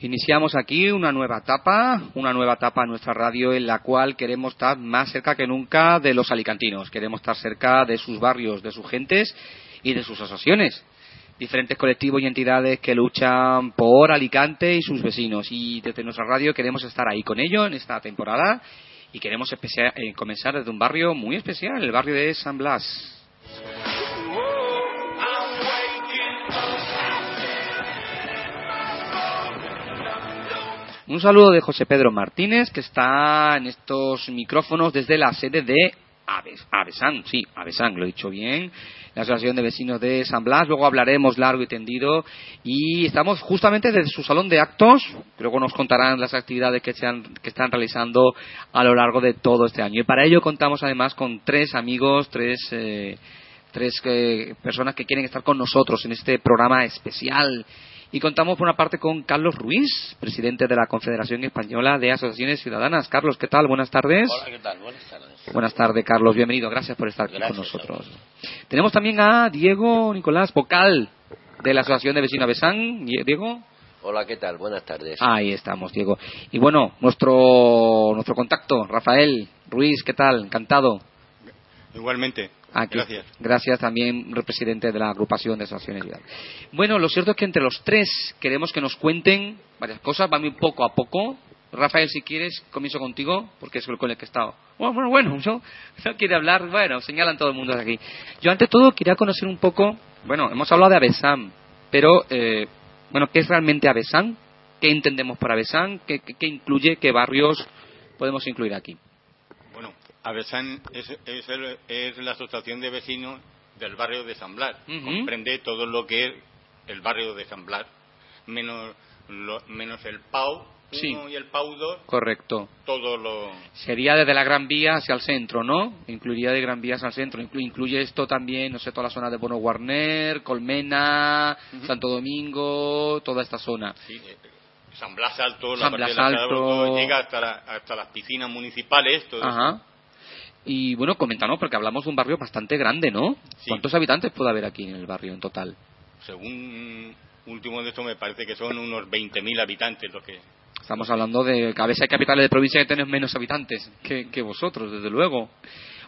Iniciamos aquí una nueva etapa, una nueva etapa en nuestra radio en la cual queremos estar más cerca que nunca de los alicantinos, queremos estar cerca de sus barrios, de sus gentes y de sus asociaciones. Diferentes colectivos y entidades que luchan por Alicante y sus vecinos. Y desde nuestra radio queremos estar ahí con ellos en esta temporada y queremos eh, comenzar desde un barrio muy especial, el barrio de San Blas. Un saludo de José Pedro Martínez, que está en estos micrófonos desde la sede de Avesan, sí, Avesan, lo he dicho bien, la Asociación de Vecinos de San Blas. Luego hablaremos largo y tendido. Y estamos justamente desde su salón de actos. Luego nos contarán las actividades que, que están realizando a lo largo de todo este año. Y para ello contamos además con tres amigos, tres. Eh, tres eh, personas que quieren estar con nosotros en este programa especial y contamos por una parte con Carlos Ruiz, presidente de la Confederación Española de Asociaciones Ciudadanas. Carlos, ¿qué tal? Buenas tardes. Hola, ¿qué tal? Buenas tardes. Buenas tardes, Carlos. Bienvenido. Gracias por estar aquí con nosotros. Tenemos también a Diego Nicolás, vocal de la Asociación de Vecinos Besán. Diego. Hola, ¿qué tal? Buenas tardes. Ahí estamos, Diego. Y bueno, nuestro, nuestro contacto, Rafael Ruiz, ¿qué tal? Encantado. Igualmente. Gracias. Gracias también, presidente de la agrupación de asociaciones Bueno, lo cierto es que entre los tres queremos que nos cuenten varias cosas, va muy poco a poco. Rafael, si quieres, comienzo contigo, porque es el con el que he estado. Bueno, bueno, yo no quiere hablar, bueno, señalan todo el mundo de aquí. Yo, ante todo, quería conocer un poco, bueno, hemos hablado de Avesam, pero, eh, bueno, ¿qué es realmente Avesam? ¿Qué entendemos por Avesam? ¿Qué, qué incluye? ¿Qué barrios podemos incluir aquí? Avesan es, es, la asociación de vecinos del barrio de San Blas. Comprende todo lo que es el barrio de San Blas, menos, menos el PAU y el PAU 2. Correcto. Todo lo... Sería desde la Gran Vía hacia el centro, ¿no? Incluiría de Gran Vía hacia el centro. incluye esto también, no sé, toda la zona de Bono Guarner, Colmena, Santo Domingo, toda esta zona. Sí, eh, San Blas Alto, San Blas Alto. llega hasta, hasta las piscinas municipales. Todo Ajá. Y bueno, coméntanos, porque hablamos de un barrio bastante grande, ¿no? ¿Cuántos habitantes puede haber aquí en el barrio en total? Según último de esto, me parece que son unos 20.000 habitantes lo que. Estamos hablando de que a veces hay capitales de provincia que tienen menos habitantes que, que vosotros, desde luego.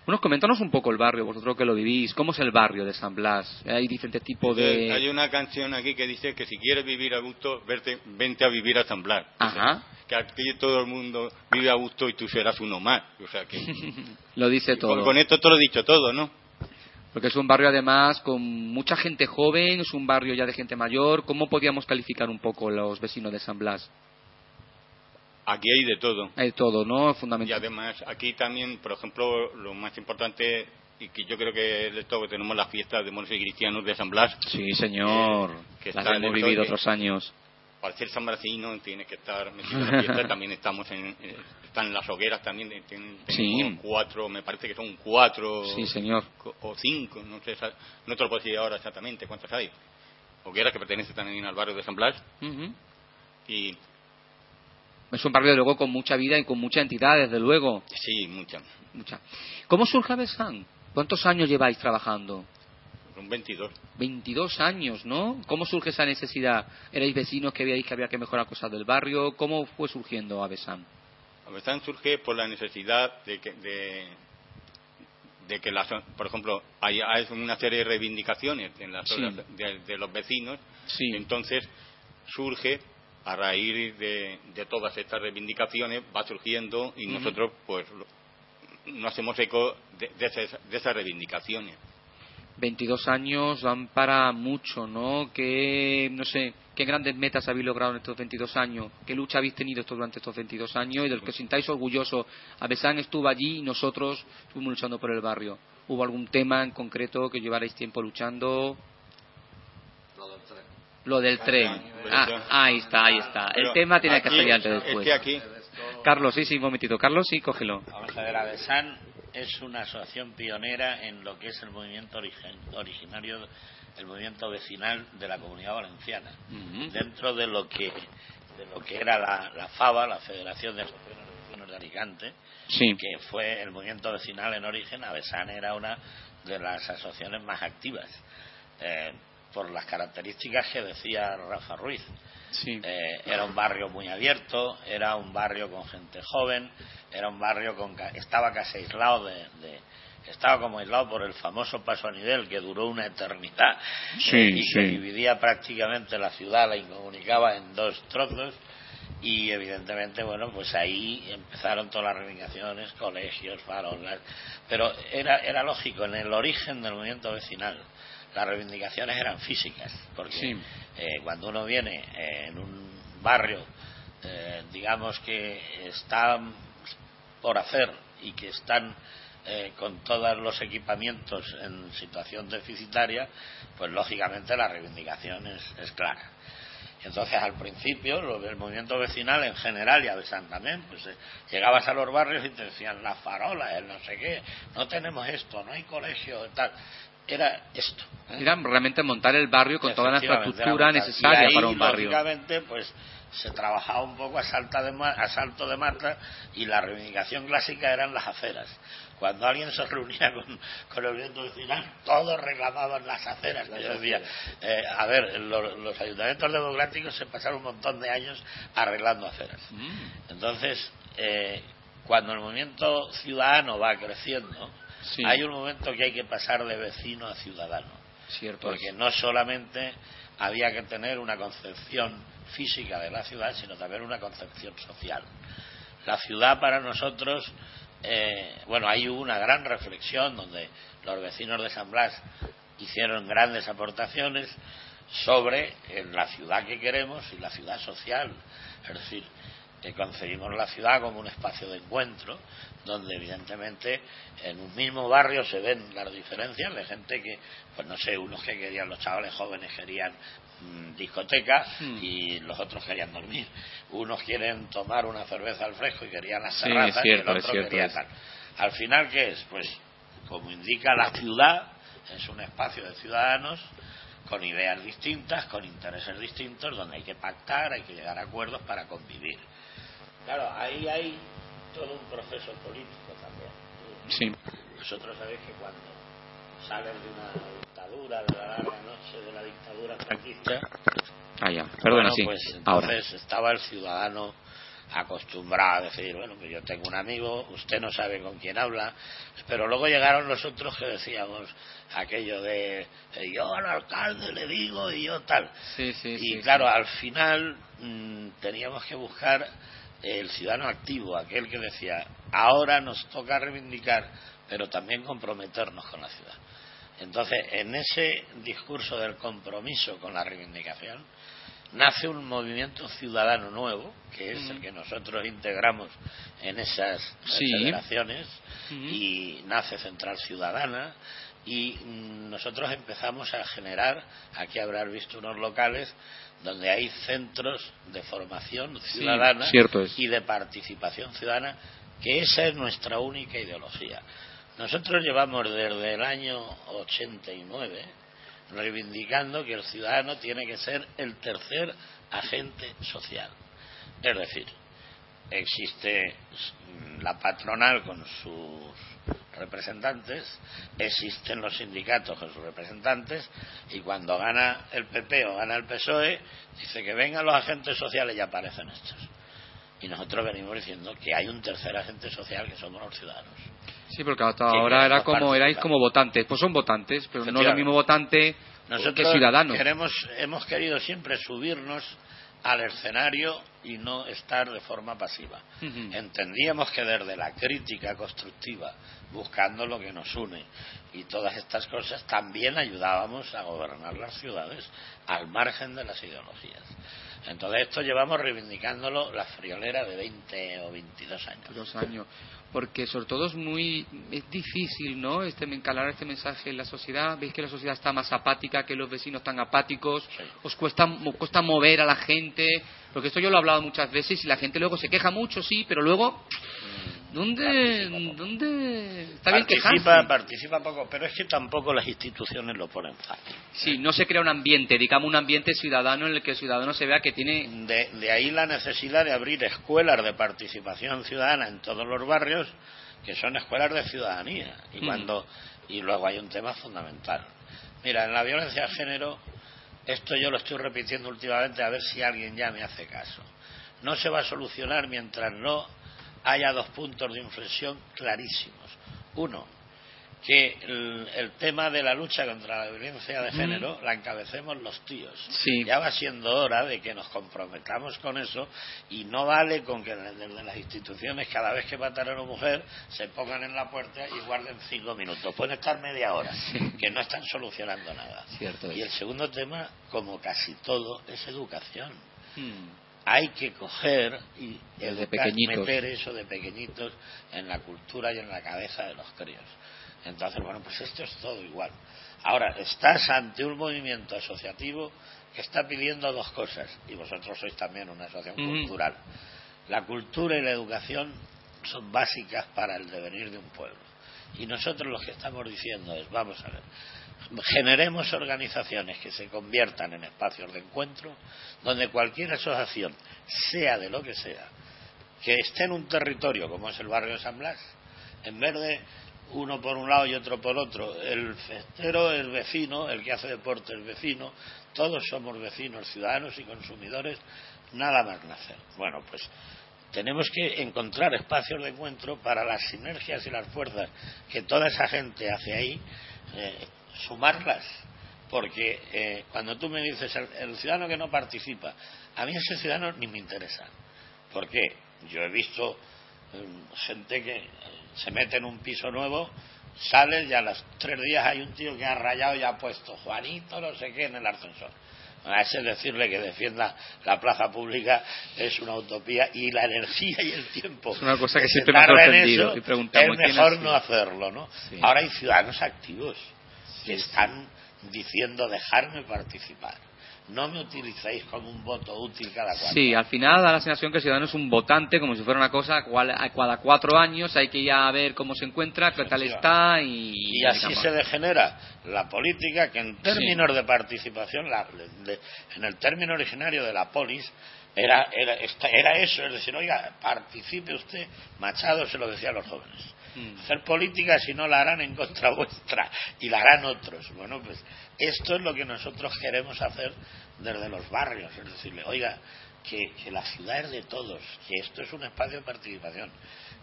Bueno, coméntanos un poco el barrio, vosotros que lo vivís. ¿Cómo es el barrio de San Blas? Hay diferentes tipos de. Hay una canción aquí que dice que si quieres vivir a gusto, verte, vente a vivir a San Blas. Ajá. que aquí todo el mundo vive a gusto y tú serás uno más. O sea que. lo dice todo. Con, esto te lo he dicho todo, ¿no? Porque es un barrio además con mucha gente joven, es un barrio ya de gente mayor. ¿Cómo podíamos calificar un poco los vecinos de San Blas? Aquí hay de todo. Hay todo, ¿no? Fundamental. Y además, aquí también, por ejemplo, lo más importante, y que yo creo que es esto que tenemos las fiestas de moros y cristianos de San Blas. Sí, señor. Que, las hemos vivido otros años. Para ser San Blasino tiene que estar metido en la fiesta. también estamos en, eh, están las hogueras también. Tienen, sí. cuatro, me parece que son cuatro. Sí, señor. O cinco, no sé, no te lo puedo decir ahora exactamente cuántas hay. Hogueras que pertenecen también al barrio de San Blas. Y es un barrio, de luego, con mucha vida y con mucha entidad, desde luego. Sí, mucha. mucha. ¿Cómo surge Avesan? ¿Cuántos años lleváis trabajando? Un 22. 22 años, ¿no? ¿Cómo surge esa necesidad? ¿Erais vecinos que veíais que había que mejorar cosas del barrio? ¿Cómo fue surgiendo Avesan? Avesan surge por la necesidad de que, de, de que por ejemplo, hay, una serie de reivindicaciones en las de, los vecinos. Sí. Entonces surge a raíz de, todas estas reivindicaciones va surgiendo y nosotros pues no hacemos eco de, esas, reivindicaciones. 22 años van para mucho, ¿no? ¿Qué, no sé, qué grandes metas habéis logrado en estos 22 años? ¿Qué lucha habéis tenido durante estos 22 años y del que os sintáis orgullosos? Avesán estuvo allí y nosotros estuvimos luchando por el barrio. ¿Hubo algún tema en concreto que llevarais tiempo luchando? Lo del tren. Ah, ahí está, ahí está. El tema tiene que salir antes después. Es que aquí, Carlos, sí, sí, un momentito. Carlos, sí, cógelo. Vamos a ver, Avesan es una asociación pionera en lo que es el movimiento origen- originario, el movimiento vecinal de la Comunidad Valenciana. Dentro de lo que de lo que era la, la FABA, la Federación de Asociaciones de Alicante, Sí. que fue el movimiento vecinal en origen, Avesan era una de las asociaciones más activas, eh, por las características que decía Rafa Ruiz. Sí. Eh, era un barrio muy abierto, era un barrio con gente joven, era un barrio con estaba casi aislado de, de- estaba como aislado por el famoso paso a nivel que duró una eternidad Sí, eh, y que dividía prácticamente la ciudad, la incomunicaba en dos trozos y evidentemente bueno pues ahí empezaron todas las reivindicaciones, colegios, farolas, pero era era lógico en el origen del movimiento vecinal las reivindicaciones eran físicas porque Sí. eh, cuando uno viene eh, en un barrio, eh, digamos que está por hacer y que están eh, con todos los equipamientos en situación deficitaria, pues lógicamente la reivindicación es, es clara. Entonces, al principio, lo del movimiento vecinal en general y a Besán también, pues eh, llegabas a los barrios y te decían las farolas, el no sé qué, no tenemos esto, no hay colegio, tal. Era esto. ¿eh? Era realmente montar el barrio con toda la infraestructura necesaria Y ahí, para un barrio. Lógicamente, pues se trabajaba un poco a, salta de a salto de mata y la reivindicación clásica eran las aceras. Cuando alguien se reunía con, con el movimiento vecinal, todos reclamaban las aceras. yo decía, eh, a ver, lo- los ayuntamientos democráticos se pasaron un montón de años arreglando aceras. Mm, Entonces, eh, cuando el movimiento ciudadano va creciendo, Sí. hay un momento que hay que pasar de vecino a ciudadano Cierto. porque es. no solamente había que tener una concepción física de la ciudad, sino también una concepción social. La ciudad para nosotros, eh, bueno, hay una gran reflexión donde los vecinos de San Blas hicieron grandes aportaciones sobre eh, la ciudad que queremos y la ciudad social. Es decir, que concebimos la ciudad como un espacio de encuentro donde evidentemente en un mismo barrio se ven las diferencias de gente que, pues no sé, unos que querían, los chavales jóvenes querían mm, discoteca Hmm. y los otros querían dormir. Unos quieren tomar una cerveza al fresco y querían las Sí, terrazas cierto, y el otro quería es. tal. Al final, ¿qué es? Pues, como indica la ciudad, es un espacio de ciudadanos con ideas distintas, con intereses distintos, donde hay que pactar, hay que llegar a acuerdos para convivir. Claro, ahí hay todo un proceso político también. Sí. Vosotros sabéis que cuando salen de una dictadura, de la larga noche de la dictadura franquista, Ah, ya. Perdona, bueno, sí. pues Ahora. entonces estaba el ciudadano acostumbrado a decir, bueno, que yo tengo un amigo, usted no sabe con quién habla, pero luego llegaron los otros que decíamos aquello de, eh, yo al alcalde le digo y yo tal. Sí, sí, y sí, claro, al final mm, teníamos que buscar el ciudadano activo, aquel que decía, ahora nos toca reivindicar, pero también comprometernos con la ciudad. Entonces, en ese discurso del compromiso con la reivindicación, nace un movimiento ciudadano nuevo, que es el que nosotros integramos en esas Sí. federaciones, y nace Central Ciudadana, y nosotros empezamos a generar, aquí habrás visto unos locales, donde hay centros de formación Sí, ciudadana cierto y de participación ciudadana, que esa es nuestra única ideología. Nosotros llevamos desde el año 89 reivindicando que el ciudadano tiene que ser el tercer agente social. Es decir, existe la patronal con sus representantes, existen los sindicatos con sus representantes y cuando gana el PP o gana el PSOE dice que vengan los agentes sociales y aparecen estos. Y nosotros venimos diciendo que hay un tercer agente social que somos los ciudadanos. Sí, porque hasta ahora era como erais como votantes. Pues son votantes, pero no lo Efectivamente. mismo votante que Nosotros ciudadano. queremos, hemos querido siempre subirnos al escenario y no estar de forma pasiva. Entendíamos que desde la crítica constructiva, buscando lo que nos une y todas estas cosas, también ayudábamos a gobernar las ciudades al margen de las ideologías. Entonces esto llevamos reivindicándolo la friolera de 20 o 22 años. Dos años porque sobre todo es muy es difícil no este encalar este mensaje en la sociedad. Veis que la sociedad está más apática que los vecinos están apáticos. Os cuesta cuesta mover a la gente porque esto yo lo he hablado muchas veces y la gente luego se queja mucho sí pero luego. ¿Dónde, ¿Dónde está bien participa, participa poco, pero es que tampoco las instituciones lo ponen fácil. Sí, no se crea un ambiente, digamos un ambiente ciudadano en el que el ciudadano se vea que tiene. De, de ahí la necesidad de abrir escuelas de participación ciudadana en todos los barrios, que son escuelas de ciudadanía. Y, mm. cuando, y luego hay un tema fundamental. Mira, en la violencia de género, esto yo lo estoy repitiendo últimamente a ver si alguien ya me hace caso. No se va a solucionar mientras no haya dos puntos de inflexión clarísimos. Uno, que el, tema de la lucha contra la violencia de género la encabecemos los tíos. Ya va siendo hora de que nos comprometamos con eso y no vale con que desde las instituciones cada vez que matan a una mujer se pongan en la puerta y guarden cinco minutos. Pueden estar media hora, que no están solucionando nada. y el segundo tema, como casi todo, es educación. Hmm hay que coger y meter eso de pequeñitos en la cultura y en la cabeza de los críos. Entonces, bueno, pues esto es todo igual. Ahora, estás ante un movimiento asociativo que está pidiendo dos cosas, y vosotros sois también una asociación cultural. La cultura y la educación son básicas para el devenir de un pueblo. Y nosotros lo que estamos diciendo es, vamos a ver, generemos organizaciones que se conviertan en espacios de encuentro donde cualquier asociación, sea de lo que sea, que esté en un territorio como es el barrio de San Blas, en vez de uno por un lado y otro por otro, el festero es vecino, el que hace deporte es vecino, todos somos vecinos, ciudadanos y consumidores, nada más nacer. Bueno, pues tenemos que encontrar espacios de encuentro para las sinergias y las fuerzas que toda esa gente hace ahí, eh, sumarlas. Porque eh, cuando tú me dices el, ciudadano que no participa, a mí ese ciudadano ni me interesa. porque Yo he visto em, gente que eh, se mete en un piso nuevo, sale y a los tres días hay un tío que ha rayado y ha puesto Juanito no sé qué en el ascensor. A ese decirle que defienda la plaza pública es una utopía y la energía y el tiempo. Es una cosa que siempre me ha sorprendido. es mejor no hacerlo, ¿no? Ahora hay ciudadanos activos que están diciendo dejarme participar. No me utilicéis como un voto útil cada cuatro Sí, al final da la sensación que el ciudadano es un votante, como si fuera una cosa, cada cuatro años hay que ir a ver cómo se encuentra, qué tal está y... Y así se degenera la política que en términos de participación, en el término originario de la polis, era, era, era eso, es decir, oiga, participe usted, Machado se lo decía a los jóvenes Mm. hacer política si no la harán en contra vuestra y la harán otros. Bueno, pues esto es lo que nosotros queremos hacer desde los barrios, es decirle, oiga, que, la ciudad es de todos, que esto es un espacio de participación.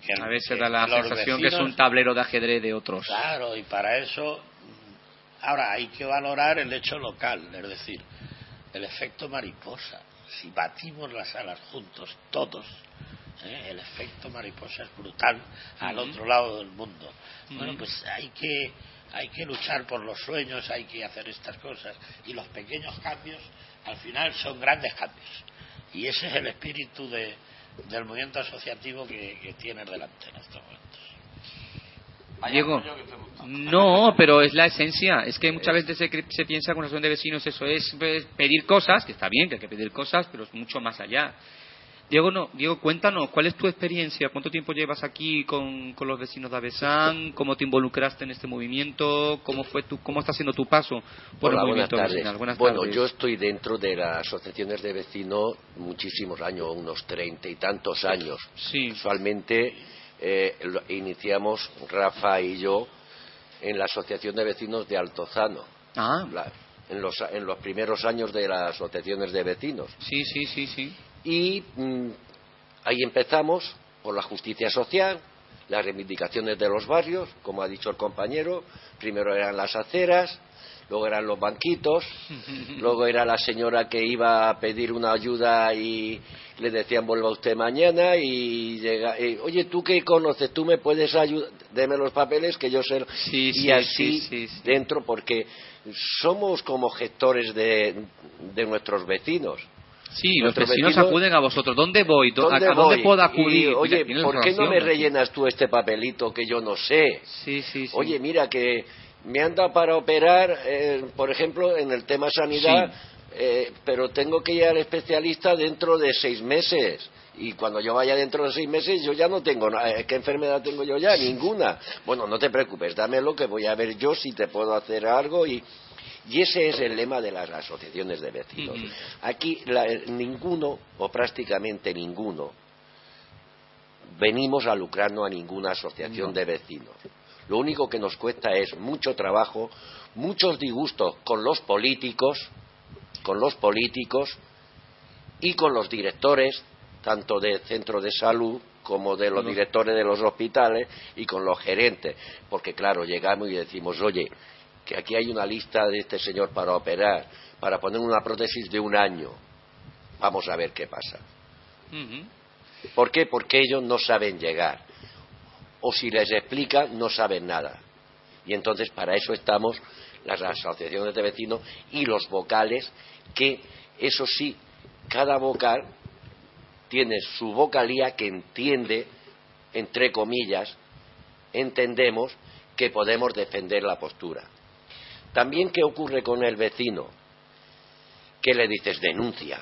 Que a veces da la sensación que es un tablero de ajedrez de otros. Claro, y para eso, ahora hay que valorar el hecho local, es decir, el efecto mariposa. Si batimos las alas juntos, todos, ¿eh? el efecto mariposa es brutal al otro lado del mundo. Bueno, pues hay que, hay que luchar por los sueños, hay que hacer estas cosas y los pequeños cambios al final son grandes cambios. Y ese es el espíritu de, del movimiento asociativo que, que tienes delante en estos momentos. Diego, no, pero es la esencia. Es que muchas veces se, se piensa que una asociación de vecinos eso es pedir cosas, que está bien, que hay que pedir cosas, pero es mucho más allá. Diego, no, Diego, cuéntanos, ¿cuál es tu experiencia? ¿Cuánto tiempo llevas aquí con, los vecinos de Avesán? ¿Cómo te involucraste en este movimiento? ¿Cómo, fue tu, cómo está siendo tu paso por el movimiento vecinal? bueno, yo estoy dentro de las asociaciones de vecinos muchísimos años, unos treinta y tantos años. Sí. Usualmente eh, iniciamos, Rafa y yo, en la Asociación de Vecinos de Altozano. Ah. en, los, en los primeros años de las asociaciones de vecinos. Sí, sí, sí, sí y mm, ahí empezamos por la justicia social, las reivindicaciones de los barrios, como ha dicho el compañero, primero eran las aceras, luego eran los banquitos, luego era la señora que iba a pedir una ayuda y le decían vuelva usted mañana y llega, oye, ¿tú qué conoces? ¿Tú me puedes ayudar? Deme los papeles que yo sé. y así dentro, porque somos como gestores de, nuestros vecinos. Sí, los vecinos, acuden a vosotros. ¿Dónde voy? ¿A, dónde puedo acudir? oye, ¿por qué no me rellenas tú este papelito que yo no sé? Sí, sí, sí. Oye, mira que me han dado para operar, eh, por ejemplo, en el tema sanidad, eh, pero tengo que ir al especialista dentro de seis meses. Y cuando yo vaya dentro de seis meses, yo ya no tengo nada. ¿Qué enfermedad tengo yo ya? Ninguna. Bueno, no te preocupes, dámelo que voy a ver yo si te puedo hacer algo y. Y ese es el lema de las asociaciones de vecinos. Aquí ninguno, o prácticamente ninguno, venimos a lucrarnos a ninguna asociación de vecinos. Lo único que nos cuesta es mucho trabajo, muchos disgustos con los políticos, con los políticos y con los directores, tanto de centros de salud como de los directores de los hospitales y con los gerentes, porque claro, llegamos y decimos, oye, que aquí hay una lista de este señor para operar, para poner una prótesis de un año, vamos a ver qué pasa. ¿Por qué? Porque ellos no saben llegar o si les explica no saben nada. Y entonces para eso estamos las asociaciones de vecinos y los vocales, que eso sí, cada vocal tiene su vocalía que entiende, entre comillas, entendemos que podemos defender la postura. También, ¿qué ocurre con el vecino? ¿Qué le dices? Denuncia.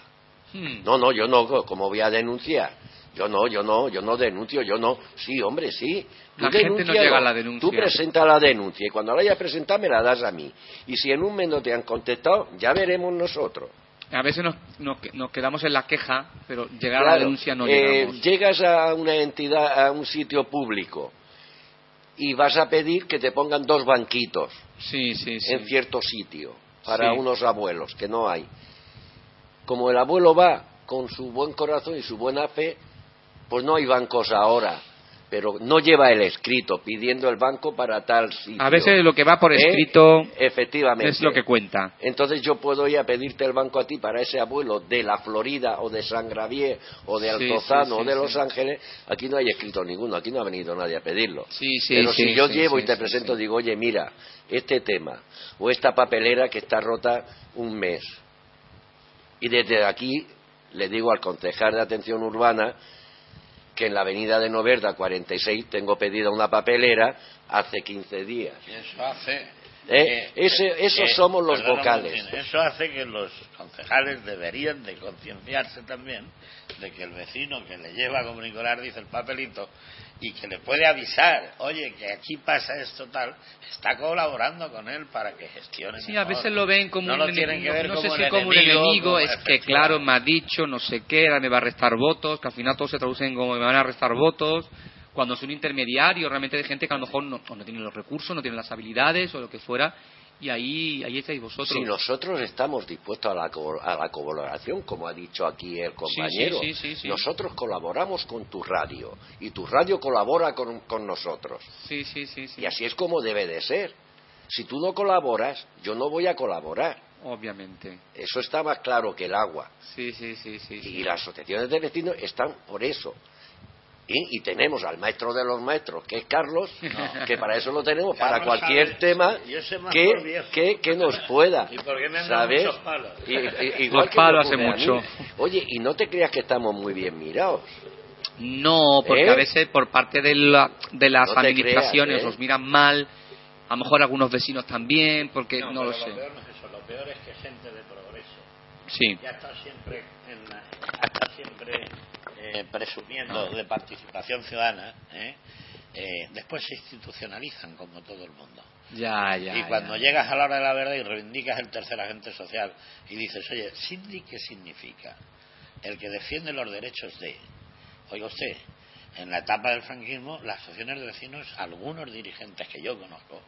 Hmm. No, no, yo no, ¿cómo voy a denunciar? Yo no, yo no, yo no denuncio, yo no. Sí, hombre, sí. Tú la gente no llega a la denuncia. Tú presenta la denuncia y cuando la hayas presentado me la das a mí. Y si en un mes no te han contestado, ya veremos nosotros. A veces nos, nos, quedamos en la queja, pero llegar a la denuncia no eh, Llegas a una entidad, a un sitio público y vas a pedir que te pongan dos banquitos sí, sí, sí. en cierto sitio para unos abuelos, que no hay. Como el abuelo va con su buen corazón y su buena fe, pues no hay bancos ahora pero no lleva el escrito pidiendo el banco para tal sitio. A veces lo que va por ¿Eh? escrito Efectivamente. es lo que cuenta. Entonces yo puedo ir a pedirte el banco a ti para ese abuelo de la Florida o de San Gravier o de Altozano o de Los Ángeles. Aquí no hay escrito ninguno, aquí no ha venido nadie a pedirlo. pero si yo llevo y te presento, digo, oye, mira, este tema o esta papelera que está rota un mes. Y desde aquí le digo al concejal de atención urbana que en la avenida de Noverda 46 tengo pedida una papelera hace 15 días. Eso hace. ¿Eh? esos somos los vocales. Eso hace que los concejales deberían de concienciarse también de que el vecino que le lleva, como Nicolás dice, el papelito y que le puede avisar, oye, que aquí pasa esto tal, está colaborando con él para que gestione. Sí, a veces lo ven como un enemigo, no sé si como un enemigo, es que claro, me ha dicho, no sé qué, me va a restar votos, que al final todos se traducen como me van a restar votos, cuando es un intermediario realmente de gente que a lo mejor no, no tiene los recursos, no tiene las habilidades o lo que fuera, y ahí, ahí estáis vosotros. Si nosotros estamos dispuestos a la, a la colaboración, como ha dicho aquí el compañero, nosotros colaboramos con tu radio y tu radio colabora con, con nosotros. Sí, sí, sí, Y así es como debe de ser. Si tú no colaboras, yo no voy a colaborar. Obviamente. Eso está más claro que el agua. Sí, sí, sí, sí. Y las asociaciones de vecinos están por eso. Y, tenemos al maestro de los maestros, que es Carlos, que para eso lo tenemos, para cualquier tema que, que, nos pueda. ¿Y por qué me ¿sabes? Muchos palos? los palos hace mucho. Oye, y no te creas que estamos muy bien mirados. No, porque ¿Eh? a veces por parte de, la, de las administraciones ¿eh? nos miran mal, a lo mejor algunos vecinos también, porque no, lo, sé. Lo peor no es eso, lo peor es que gente de progreso sí. ya está siempre, en está siempre eh, presumiendo de participación ciudadana, ¿eh? Eh, después se institucionalizan como todo el mundo. Ya, ya, y cuando llegas a la hora de la verdad y reivindicas el tercer agente social y dices, oye, ¿Sindri qué significa? El que defiende los derechos de. Oiga usted, en la etapa del franquismo, las asociaciones de vecinos, algunos dirigentes que yo conozco,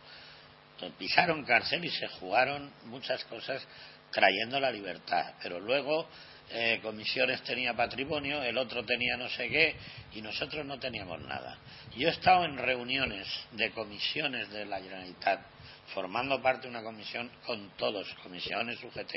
pisaron cárcel y se jugaron muchas cosas trayendo la libertad. Pero luego eh, comisiones tenía patrimonio, el otro tenía no sé qué, y nosotros no teníamos nada. Yo he estado en reuniones de comisiones de la Generalitat formando parte de una comisión con todos, comisiones UGT.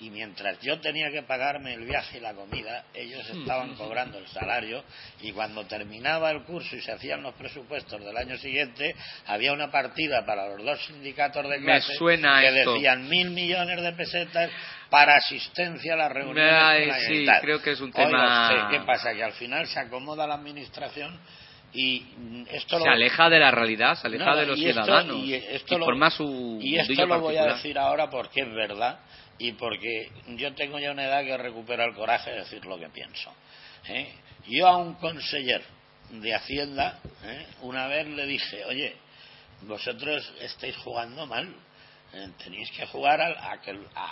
Y mientras yo tenía que pagarme el viaje y la comida, ellos estaban cobrando el salario y cuando terminaba el curso y se hacían los presupuestos del año siguiente, había una partida para los dos sindicatos de clase que decían mil millones de pesetas para asistencia a las reuniones. sí, creo que es un tema. ¿Qué pasa? Que al final se acomoda la administración y esto se aleja de la realidad, se aleja de los ciudadanos y, esto lo, su y esto lo voy a decir ahora porque es verdad y porque yo tengo ya una edad que recupera el coraje de decir lo que pienso. ¿eh? Yo a un conseller de Hacienda ¿eh? una vez le dije, oye, vosotros estáis jugando mal, eh, tenéis que jugar a,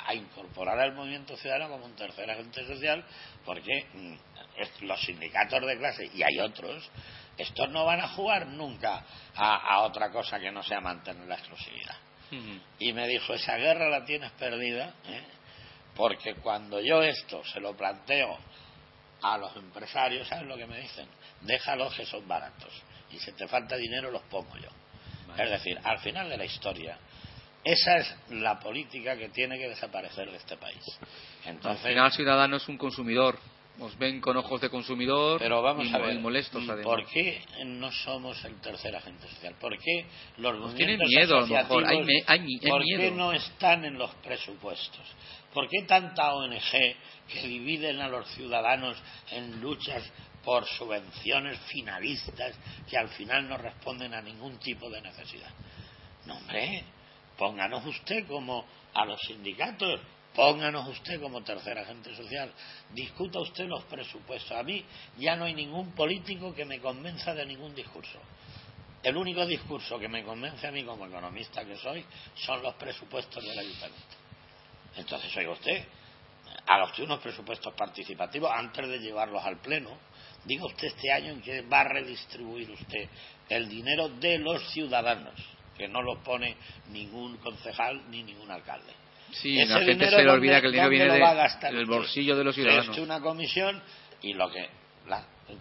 a, incorporar al movimiento ciudadano como un tercer agente social, porque mm, los sindicatos de clase, y hay otros, estos no van a jugar nunca a, otra cosa que no sea mantener la exclusividad. Y me dijo, esa guerra la tienes perdida, ¿eh? porque cuando yo esto se lo planteo a los empresarios, ¿sabes lo que me dicen? Déjalos que son baratos. Y si te falta dinero, los pongo yo. Es decir, al final de la historia, esa es la política que tiene que desaparecer de este país. Entonces, al final, el ciudadano es un consumidor os ven con ojos de consumidor pero vamos y, a ver, molestos ¿Por qué no somos el tercer agente social? ¿Por qué los pues tienen miedo a lo mejor, hay, ¿por qué no están en los presupuestos? ¿Por qué tanta ONG que dividen a los ciudadanos en luchas por subvenciones finalistas que al final no responden a ningún tipo de necesidad? No, hombre, pónganos usted como a los sindicatos Pónganos usted como tercer agente social, discuta usted los presupuestos. A mí ya no hay ningún político que me convenza de ningún discurso. El único discurso que me convence a mí como economista que soy son los presupuestos del ayuntamiento. Entonces, oiga usted, haga usted unos presupuestos participativos antes de llevarlos al Pleno. Diga usted este año en que va a redistribuir usted el dinero de los ciudadanos, que no lo pone ningún concejal ni ningún alcalde. Sí, la gente se le olvida que el dinero viene del bolsillo de los ciudadanos. Es una comisión y lo que.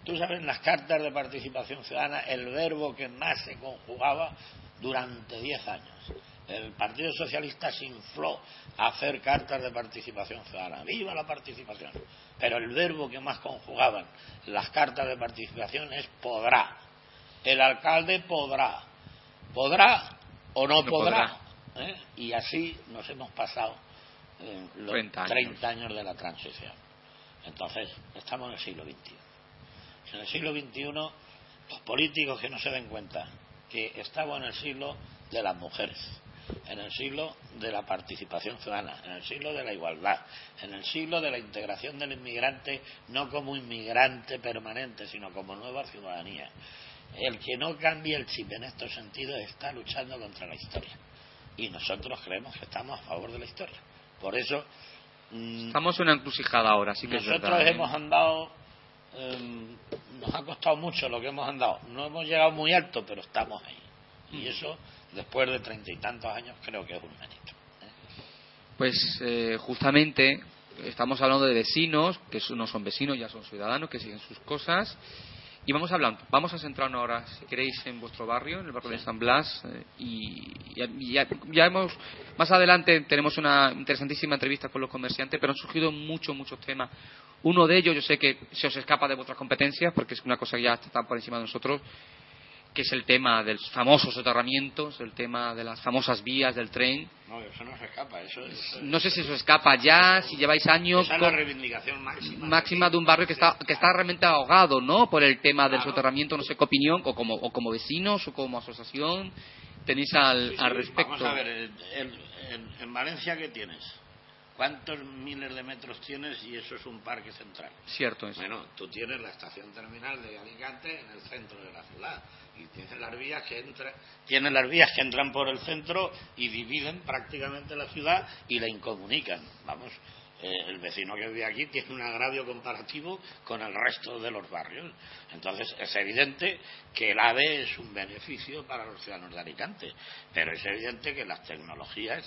tú sabes, en las cartas de participación ciudadana, el verbo que más se conjugaba durante 10 años. El Partido Socialista se infló a hacer cartas de participación ciudadana. ¡Viva la participación! Pero el verbo que más conjugaban las cartas de participación es podrá. El alcalde podrá. ¿Podrá o no, podrá? ¿Eh? y así nos hemos pasado eh, los 30 años. de la transición. Entonces, estamos en el siglo XXI. En el siglo XXI, los políticos que no se den cuenta que estamos en el siglo de las mujeres, en el siglo de la participación ciudadana, en el siglo de la igualdad, en el siglo de la integración del inmigrante no como inmigrante permanente, sino como nueva ciudadanía. El que no cambie el chip en estos sentidos está luchando contra la historia y nosotros creemos que estamos a favor de la historia. Por eso. Mm, estamos en una encrucijada ahora, sí que Nosotros ¿eh? hemos andado. Em, nos ha costado mucho lo que hemos andado. No hemos llegado muy alto, pero estamos ahí. Y mm. eso, después de treinta y tantos años, creo que es un mérito. ¿eh? Pues eh, justamente estamos hablando de vecinos, que no son vecinos, ya son ciudadanos, que siguen sus cosas y vamos a hablar, vamos a centrarnos ahora, si queréis, en vuestro barrio, en el barrio de San Blas. Eh, y, ya, hemos, más adelante tenemos una interesantísima entrevista con los comerciantes, pero han surgido muchos, muchos temas. Uno de ellos, yo sé que se os escapa de vuestras competencias, porque es una cosa que ya está por encima de nosotros, que es el tema de los famosos soterramientos, el tema de las famosas vías del tren. No, eso no se escapa. Eso, no sé si eso escapa ya, si lleváis años. Esa es la reivindicación máxima. Máxima de un barrio que está, que está realmente ahogado, ¿no? Por el tema del soterramiento, no sé qué opinión, o como, o como vecinos, o como asociación, tenéis al, al respecto. Vamos a ver, en Valencia, ¿qué tienes? ¿Cuántos miles de metros tienes y eso es un parque central? Cierto es. Bueno, tú tienes la estación terminal de Alicante en el centro de la ciudad y tienes las vías que entran, tienes las vías que entran por el centro y dividen prácticamente la ciudad y la incomunican. Vamos, eh, el vecino que vive aquí tiene un agravio comparativo con el resto de los barrios. Entonces, es evidente que el AVE es un beneficio para los ciudadanos de Alicante, pero es evidente que las tecnologías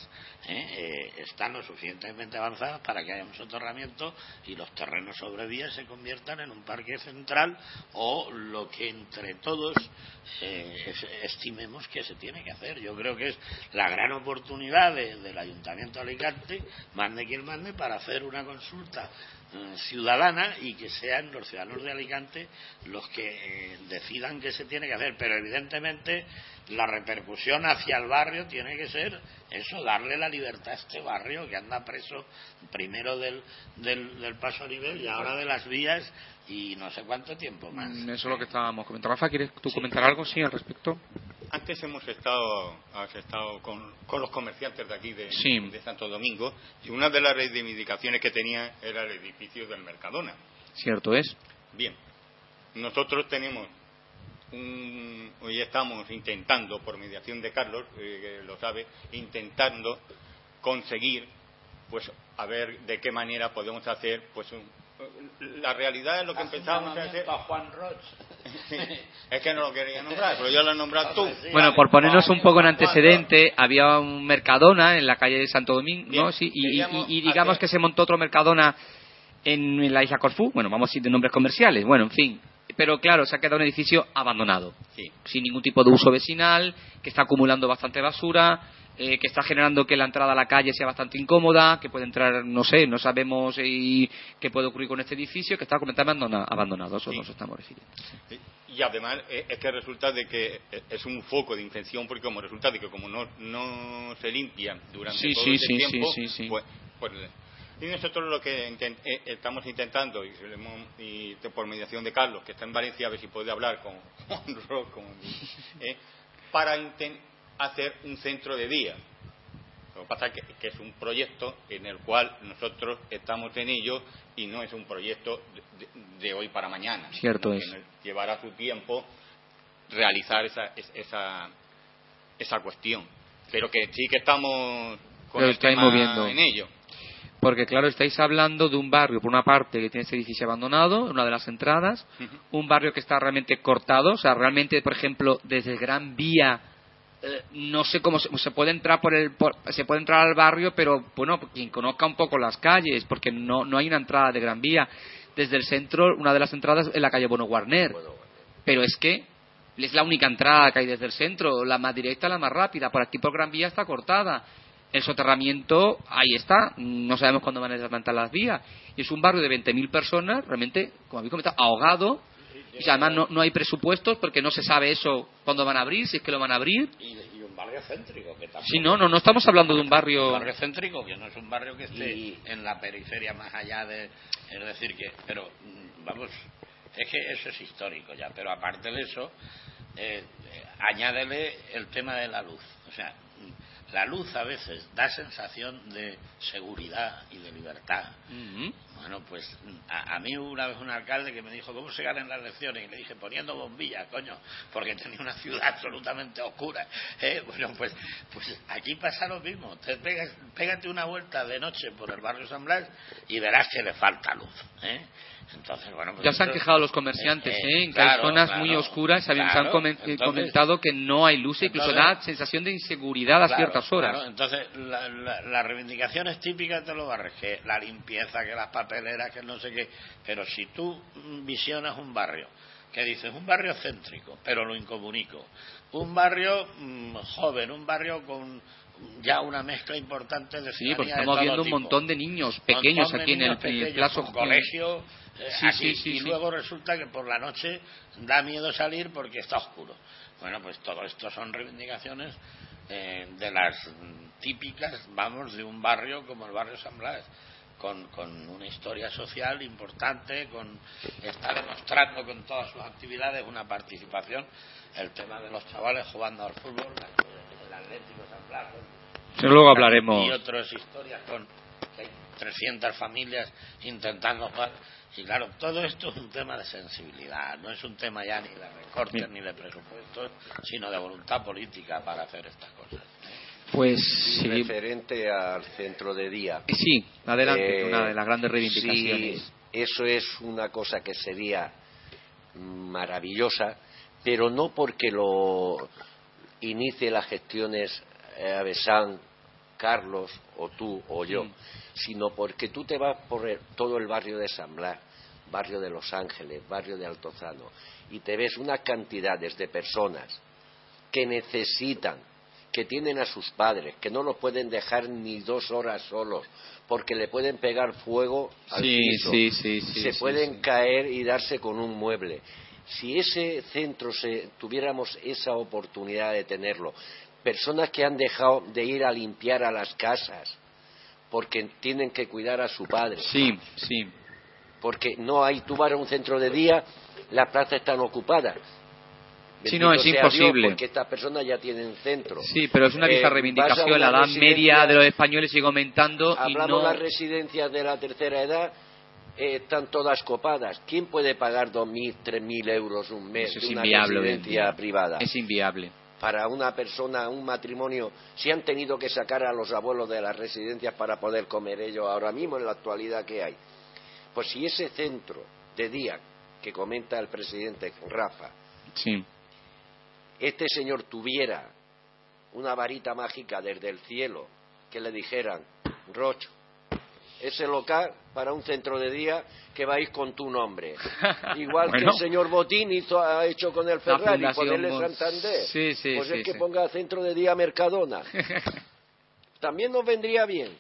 eh, eh, están lo suficientemente avanzadas para que haya un soterramiento y los terrenos sobre vías se conviertan en un parque central o lo que entre todos estimemos que se tiene que hacer. Yo creo que es la gran oportunidad del Ayuntamiento de Alicante, mande quien mande, para hacer una consulta eh, ciudadana y que sean los ciudadanos de Alicante los que eh, decidan qué se tiene que hacer. Pero evidentemente la repercusión hacia el barrio tiene que ser eso, darle la libertad a este barrio que anda preso primero del, del, paso a nivel y ahora de las vías y no sé cuánto tiempo más. Mm, eso es lo que estábamos comentando. Rafa, ¿quieres tú comentar algo sí al respecto? Antes hemos estado, estado con, los comerciantes de aquí de, de, Santo Domingo y una de las reivindicaciones que tenía era el edificio del Mercadona. Cierto es. Bien, nosotros tenemos hoy estamos intentando, por mediación de Carlos, eh, que lo sabe, intentando conseguir, pues, a ver de qué manera podemos hacer, pues, la realidad es lo que empezamos a hacer. Juan es que no lo quería nombrar, pero ya lo has nombrado tú. Bueno, por ponernos un poco en antecedente, había un Mercadona en la calle de Santo Domingo, Sí, y, digamos que se montó otro Mercadona en la isla Corfú. Bueno, vamos a ir de nombres comerciales. Bueno, en fin, pero claro, se ha quedado un edificio abandonado, sin ningún tipo de uso vecinal, que está acumulando bastante basura, eh, que está generando que la entrada a la calle sea bastante incómoda, que puede entrar, no sé, no sabemos qué puede ocurrir con este edificio, que está completamente abandonado, eso nos estamos refiriendo. Y además eh, es que resulta de que eh, es un foco de infección, porque como resulta de que como no, no se limpia durante todo ese tiempo, pues, pues y nosotros lo que eh, estamos intentando, y, por mediación de Carlos, que está en Valencia, a ver si puede hablar con, con eh, para hacer un centro de día. Lo que pasa es que, es un proyecto en el cual nosotros estamos en ello y no es un proyecto de, hoy para mañana. Cierto es. llevará su tiempo realizar esa, esa, esa cuestión. Pero que sí que estamos con el tema en ello. Porque, claro, estáis hablando de un barrio, por una parte, que tiene ese edificio abandonado, una de las entradas, un barrio que está realmente cortado, o sea, realmente, por ejemplo, desde Gran Vía, eh, no sé cómo se, puede entrar por el, se puede entrar al barrio, pero, bueno, quien conozca un poco las calles, porque no, no hay una entrada de Gran Vía. Desde el centro, una de las entradas es la calle Bono Guarner. Pero es que es la única entrada que hay desde el centro, la más directa, la más rápida. Por aquí por Gran Vía está cortada el soterramiento ahí está, no sabemos cuándo van a desmantelar las vías. Y es un barrio de 20.000 personas, realmente, como habéis comentado, ahogado. Y además no, no, hay presupuestos porque no se sabe eso cuándo van a abrir, si es que lo van a abrir. Y, un barrio céntrico. Que sí, no, no, no estamos hablando de un barrio. Un barrio céntrico, que no es un barrio que esté en la periferia más allá de. Es decir, que. Pero, mm, vamos, es que eso es histórico ya. Pero aparte de eso, eh, eh, añádele el tema de la luz. O sea, la luz a veces da sensación de seguridad y de libertad. Bueno, pues a, mí una vez un alcalde que me dijo, ¿cómo se ganan las elecciones? Y le dije, poniendo bombillas, coño, porque tenía una ciudad absolutamente oscura. ¿eh? Bueno, pues, pues aquí pasa lo mismo. Te pegas, pégate una vuelta de noche por el barrio San Blas y verás que le falta luz. ¿eh? Entonces, bueno, pues ya se han quejado los comerciantes, ¿eh? ¿eh? en que hay zonas muy oscuras, se han comentado que no hay luz, incluso da sensación de inseguridad a ciertas horas. entonces, la, la, reivindicación es típica de los barrios, que la limpieza, que las papeleras, que no sé qué, pero si tú visionas un barrio, que dices, un barrio céntrico, pero lo incomunico, un barrio mm, joven, un barrio con ya una mezcla importante de Sí, porque estamos viendo un montón de niños pequeños aquí en el, plazo. colegio, eh, y luego resulta que por la noche da miedo salir porque está oscuro. Bueno, pues todo esto son reivindicaciones eh, de las típicas, vamos, de un barrio como el barrio San Blas. Con, con, una historia social importante, con está demostrando con todas sus actividades una participación, el tema de los chavales jugando al fútbol, el Atlético San Blas. luego hablaremos. Y otras historias con 300 familias intentando jugar. Y claro, todo esto es un tema de sensibilidad, no es un tema ya ni de recortes ni de presupuestos, sino de voluntad política para hacer estas cosas. Pues sí. Referente al centro de día. Sí, adelante, una de las grandes reivindicaciones. Sí, eso es una cosa que sería maravillosa, pero no porque lo inicie las gestiones eh, Avesán, Carlos o tú o yo, sino porque tú te vas por todo el barrio de San Blas, barrio de Los Ángeles, barrio de Altozano, y te ves unas cantidades de personas que necesitan, que tienen a sus padres, que no los pueden dejar ni dos horas solos, porque le pueden pegar fuego al piso, se pueden caer y darse con un mueble. Si ese centro se, tuviéramos esa oportunidad de tenerlo, personas que han dejado de ir a limpiar a las casas porque tienen que cuidar a su padre. Sí, sí. Porque no hay, tú vas a un centro de día, las plazas están ocupadas. Sí, no, es imposible. porque estas personas ya tienen centro. Sí, pero es una vieja eh, reivindicación. La edad media de los españoles sigue aumentando. Hablamos de las residencias de la tercera edad, eh, están todas copadas. ¿Quién puede pagar 2.000, 3.000 euros un mes de una residencia privada? Es inviable para una persona, un matrimonio, si han tenido que sacar a los abuelos de las residencias para poder comer ellos ahora mismo en la actualidad que hay. Pues si ese centro de día que comenta el presidente Rafa, este señor tuviera una varita mágica desde el cielo que le dijeran, Rocho, ese local para un centro de día que vais con tu nombre. Igual que el señor Botín hizo, ha hecho con el Ferrari, ponerle Santander. Sí, sí, pues es que ponga centro de día Mercadona. También nos vendría bien.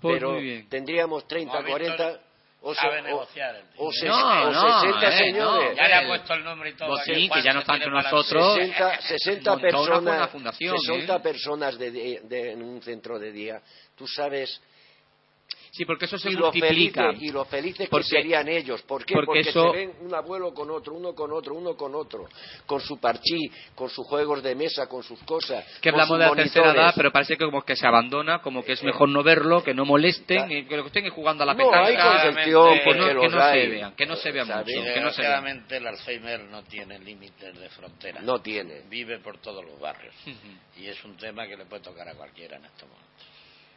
Pues pero tendríamos 30, 40 o sabe negociar el o, no, 60 eh, señores. ya le ha puesto el nombre y todo. Botín, que ya no están con nosotros. 60, 60 personas, 60 ¿eh? personas de, de, en un centro de día. Tú sabes Sí, porque eso se multiplica. y lo felices que serían ellos. ¿Por qué? Porque, se ven un abuelo con otro, uno con otro, uno con otro, con su parchí, con sus juegos de mesa, con sus cosas. Que hablamos de la tercera edad, pero parece que como que se abandona, como que es mejor no verlo, que no molesten, y que lo que estén jugando a la petanca. No, hay concepción, que no, que no se vean, que no se vean mucho. Que no se vean. el Alzheimer no tiene límites de frontera. No tiene. Vive por todos los barrios. Y es un tema que le puede tocar a cualquiera en este momento.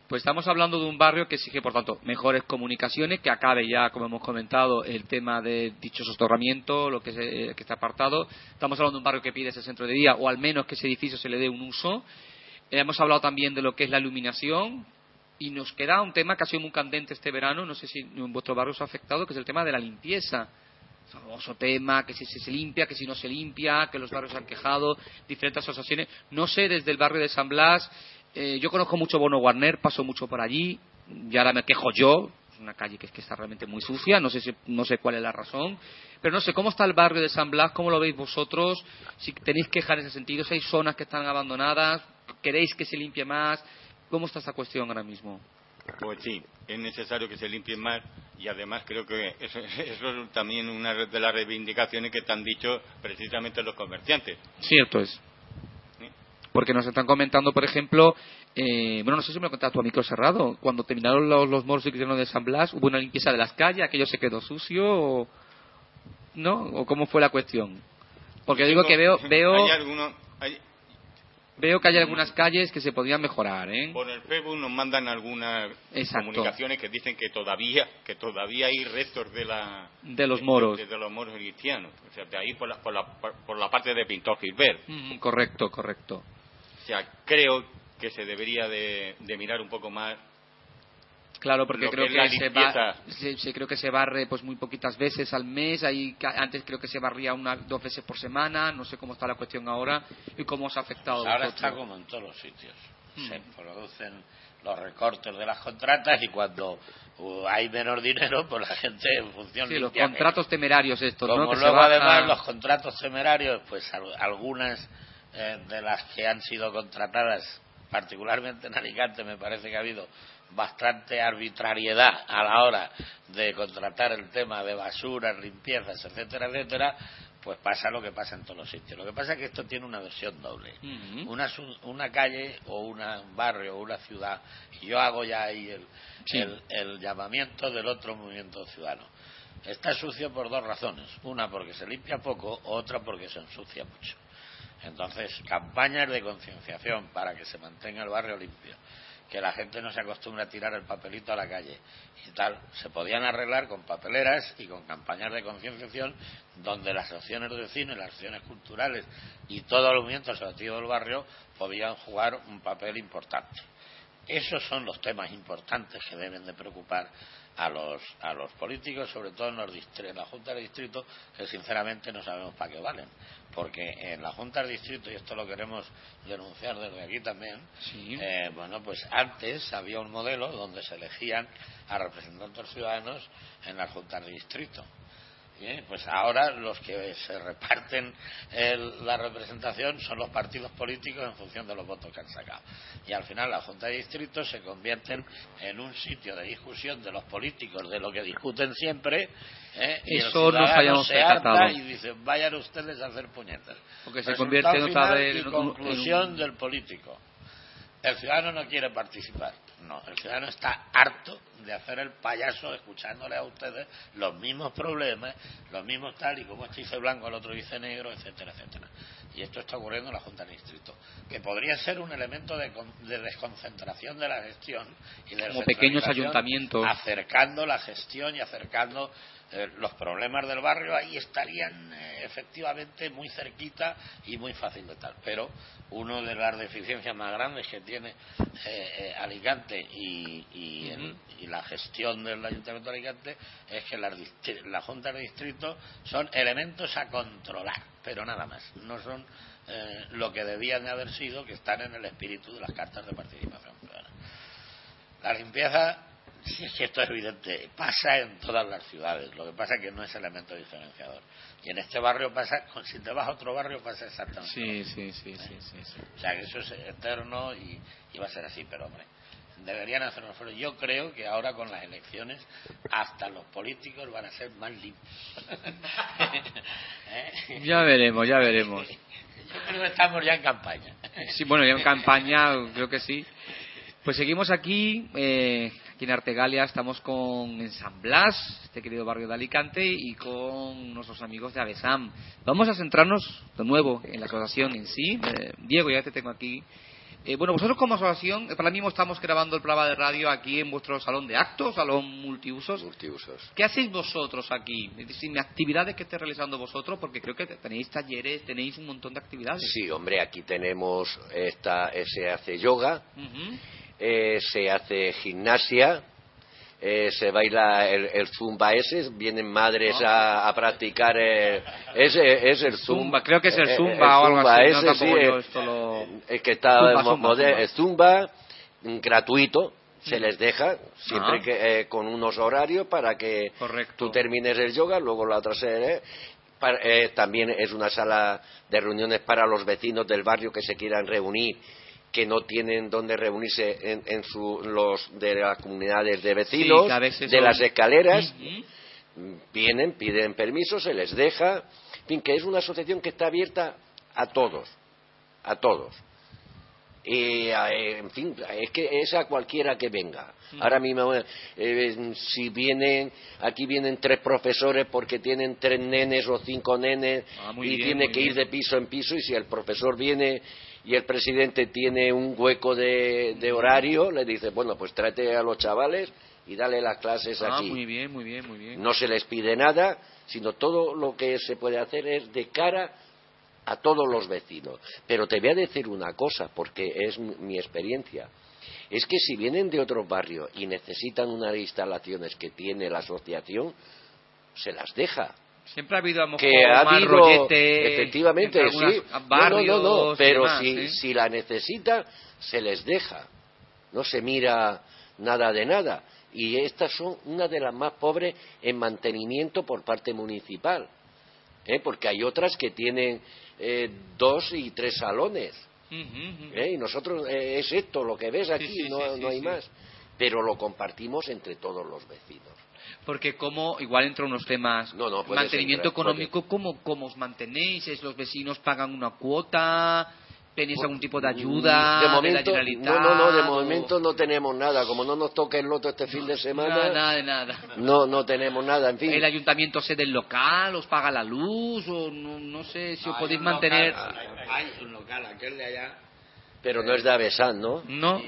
Pues estamos hablando de un barrio que exige, por tanto, mejores comunicaciones, que acabe ya, como hemos comentado, el tema de dicho soterramiento, lo que, se, que está apartado. Estamos hablando de un barrio que pide ese centro de día, o al menos que ese edificio se le dé un uso. Eh, hemos hablado también de lo que es la iluminación, y nos queda un tema que ha sido muy candente este verano, no sé si en vuestro barrio os ha afectado, que es el tema de la limpieza. Famoso tema, que si se limpia, que si no se limpia, que los barrios han quejado, diferentes asociaciones. No sé, desde el barrio de San Blas, eh, yo conozco mucho Bono Warner, paso mucho por allí, y ahora me quejo yo, es una calle que, es que está realmente muy sucia, no sé, si, no sé cuál es la razón, pero no sé, ¿cómo está el barrio de San Blas? ¿Cómo lo veis vosotros? Si tenéis quejas en ese sentido, si hay zonas que están abandonadas, ¿queréis que se limpie más? ¿Cómo está esta cuestión ahora mismo? Pues sí, es necesario que se limpie más y además creo que eso, eso, es también una de las reivindicaciones que te han dicho precisamente los comerciantes. Cierto es. Porque nos están comentando, por ejemplo, eh, bueno, no sé si me lo contaste tu a micro cerrado, cuando terminaron los, los moros de San Blas, hubo una limpieza de las calles, aquello se quedó sucio, o, ¿no? ¿O cómo fue la cuestión? Porque digo que veo, veo, veo que hay algunas calles que se podrían mejorar, ¿eh? Por el Facebook nos mandan algunas comunicaciones que dicen que todavía, que todavía hay restos de la de los moros, de, los moros cristianos, o sea, de ahí por la, por la, por la parte de Pintor Gilbert. correcto, correcto. O sea, creo que se debería de, mirar un poco más Claro, porque creo que, se, creo que se barre pues muy poquitas veces al mes. Ahí, antes creo que se barría una, dos veces por semana. No sé cómo está la cuestión ahora y cómo os ha afectado. Pues ahora está como en todos los sitios. Hmm. Se producen los recortes de las contratas y cuando uh, hay menos dinero, pues la gente en función sí, los contratos temerarios estos, como luego además los contratos temerarios, pues algunas eh, de las que han sido contratadas, particularmente en Alicante, me parece que ha habido bastante arbitrariedad a la hora de contratar el tema de basuras, limpiezas, etcétera, etcétera, pues pasa lo que pasa en todos los sitios. Lo que pasa es que esto tiene una versión doble. una, una, calle o un barrio o una ciudad, y yo hago ya ahí el, el, el llamamiento del otro movimiento ciudadano. Está sucio por dos razones. Una porque se limpia poco, otra porque se ensucia mucho. Entonces, campañas de concienciación para que se mantenga el barrio limpio, que la gente no se acostumbre a tirar el papelito a la calle y tal, se podían arreglar con papeleras y con campañas de concienciación donde las acciones de vecinos, las acciones culturales y todo el movimiento asociativo del barrio podían jugar un papel importante. Esos son los temas importantes que deben de preocupar a los, a los políticos, sobre todo en, los en la Junta de Distrito, que sinceramente no sabemos para qué valen. Porque en la Junta de Distrito, y esto lo queremos denunciar desde aquí también, eh, bueno, pues antes había un modelo donde se elegían a representantes ciudadanos en las Juntas de Distrito pues ahora los que se reparten la representación son los partidos políticos en función de los votos que han sacado. Y al final la Junta de Distritos se convierten en un sitio de discusión de los políticos de lo que discuten siempre. ¿eh? Y Eso nos se harta y dicen vayan ustedes a hacer puñetas. Porque se convierte en otra vez. conclusión del político. El ciudadano no quiere participar. No, el ciudadano está harto de hacer el payaso escuchándole a ustedes los mismos problemas, los mismos tal y como este dice blanco, el otro dice negro, etcétera, etcétera. Y esto está ocurriendo en la Junta de Distrito, que podría ser un elemento de, desconcentración de la gestión y de como pequeños ayuntamientos acercando la gestión y acercando los problemas del barrio ahí estarían eh, efectivamente muy cerquita y muy fácil de tal. Pero una de las deficiencias más grandes que tiene eh, Alicante y, la gestión del Ayuntamiento de Alicante es que las, la Junta de Distrito son elementos a controlar, pero nada más. No son lo que debían de haber sido, que están en el espíritu de las cartas de participación ciudadana. La limpieza Sí, es que esto es evidente. Pasa en todas las ciudades. Lo que pasa es que no es elemento diferenciador. Y en este barrio pasa, si te vas a otro barrio pasa exactamente. Sí, sí, sí, sí, sí, O sea, que eso es eterno y, va a ser así. Pero, hombre, deberían hacerlo fuera. Yo creo que ahora con las elecciones hasta los políticos van a ser más limpios. ¿Eh? Ya veremos, ya veremos. Yo creo que estamos ya en campaña. Sí, bueno, ya en campaña creo que sí. Pues seguimos aquí, eh, aquí en Artegalia, estamos con San Blas, este querido barrio de Alicante, y con nuestros amigos de Avesam. Vamos a centrarnos de nuevo en la asociación en sí. Eh, Diego, ya te tengo aquí. Eh, bueno, vosotros como asociación, para mí mismo estamos grabando el programa de radio aquí en vuestro salón de actos, salón multiusos. Multiusos. ¿Qué hacéis vosotros aquí? Es actividades que estéis realizando vosotros, porque creo que tenéis talleres, tenéis un montón de actividades. Sí, hombre, aquí tenemos, esta, se hace yoga. Eh, se hace gimnasia, eh, se baila el, zumba ese, vienen madres a, practicar el, ese es el zumba, creo que es el zumba, o algo así, ese, sí, el, que está zumba, zumba, zumba. gratuito se les deja siempre ah. que eh, con unos horarios para que tú termines el yoga luego la otra serie también es una sala de reuniones para los vecinos del barrio que se quieran reunir que no tienen donde reunirse en, los de las comunidades de vecinos, de las escaleras, vienen, piden permiso, se les deja, en fin, que es una asociación que está abierta a todos, a todos. Y, eh, en fin, es que es a cualquiera que venga. Ahora mismo, eh, si vienen, aquí vienen tres profesores porque tienen tres nenes o cinco nenes ah, y tiene que ir de piso en piso y si el profesor viene y el presidente tiene un hueco de, horario, le dice, bueno, pues trate a los chavales y dale las clases ah, aquí. Muy bien, muy bien, muy bien. No se les pide nada, sino todo lo que se puede hacer es de cara a todos los vecinos. Pero te voy a decir una cosa, porque es mi experiencia. Es que si vienen de otros barrios y necesitan unas instalaciones que tiene la asociación, se las deja Siempre ha habido a que ha habido efectivamente sí. No, no, pero si, si la necesita se les deja. No se mira nada de nada. Y estas son una de las más pobres en mantenimiento por parte municipal ¿eh? porque hay otras que tienen eh, dos y tres salones ¿eh? y nosotros eh, es esto lo que ves aquí no, no hay más. Pero lo compartimos entre todos los vecinos porque como, igual entre unos temas, mantenimiento económico, ¿cómo, ¿cómo os mantenéis? ¿Es los vecinos pagan una cuota? ¿Tenéis algún tipo de ayuda de momento, la No, no, no, de momento no tenemos nada. Como no nos toque el loto este fin de semana... Nada, nada de nada. No, no tenemos nada, en fin. ¿El ayuntamiento cede el local, os paga la luz o no, no sé si os podéis mantener...? hay un local, aquel de allá... Pero no es de Avesan, ¿no? No.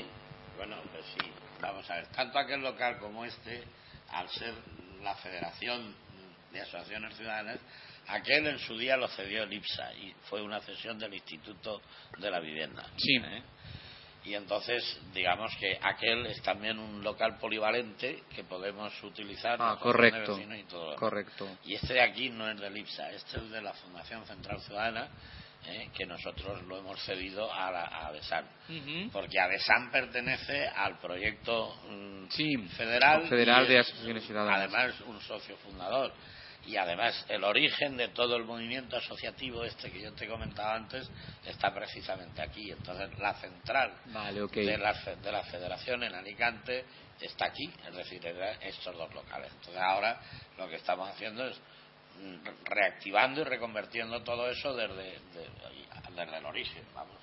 Bueno, pues sí. Vamos a ver, tanto aquel local como este, al ser la Federación de Asociaciones Ciudadanas, Aquel en su día lo cedió el IPSA y fue una cesión del Instituto de la Vivienda. Sí. ¿eh? Y entonces, digamos que aquel es también un local polivalente que podemos utilizar. Ah, correcto. Y todo correcto. Y este de aquí no es del IPSA, este es de la Fundación Central Ciudadana, ¿eh? que nosotros lo hemos cedido a, la, a Adesan. Porque Adesan pertenece al proyecto mm, federal. Federal de Asociaciones Ciudadanas. Además, un socio fundador y además el origen de todo el movimiento asociativo este que yo te comentaba antes está precisamente aquí. Entonces la central de, la, de la federación en Alicante está aquí, es decir, en estos dos locales. Entonces ahora lo que estamos haciendo es reactivando y reconvirtiendo todo eso desde, desde el origen, vamos.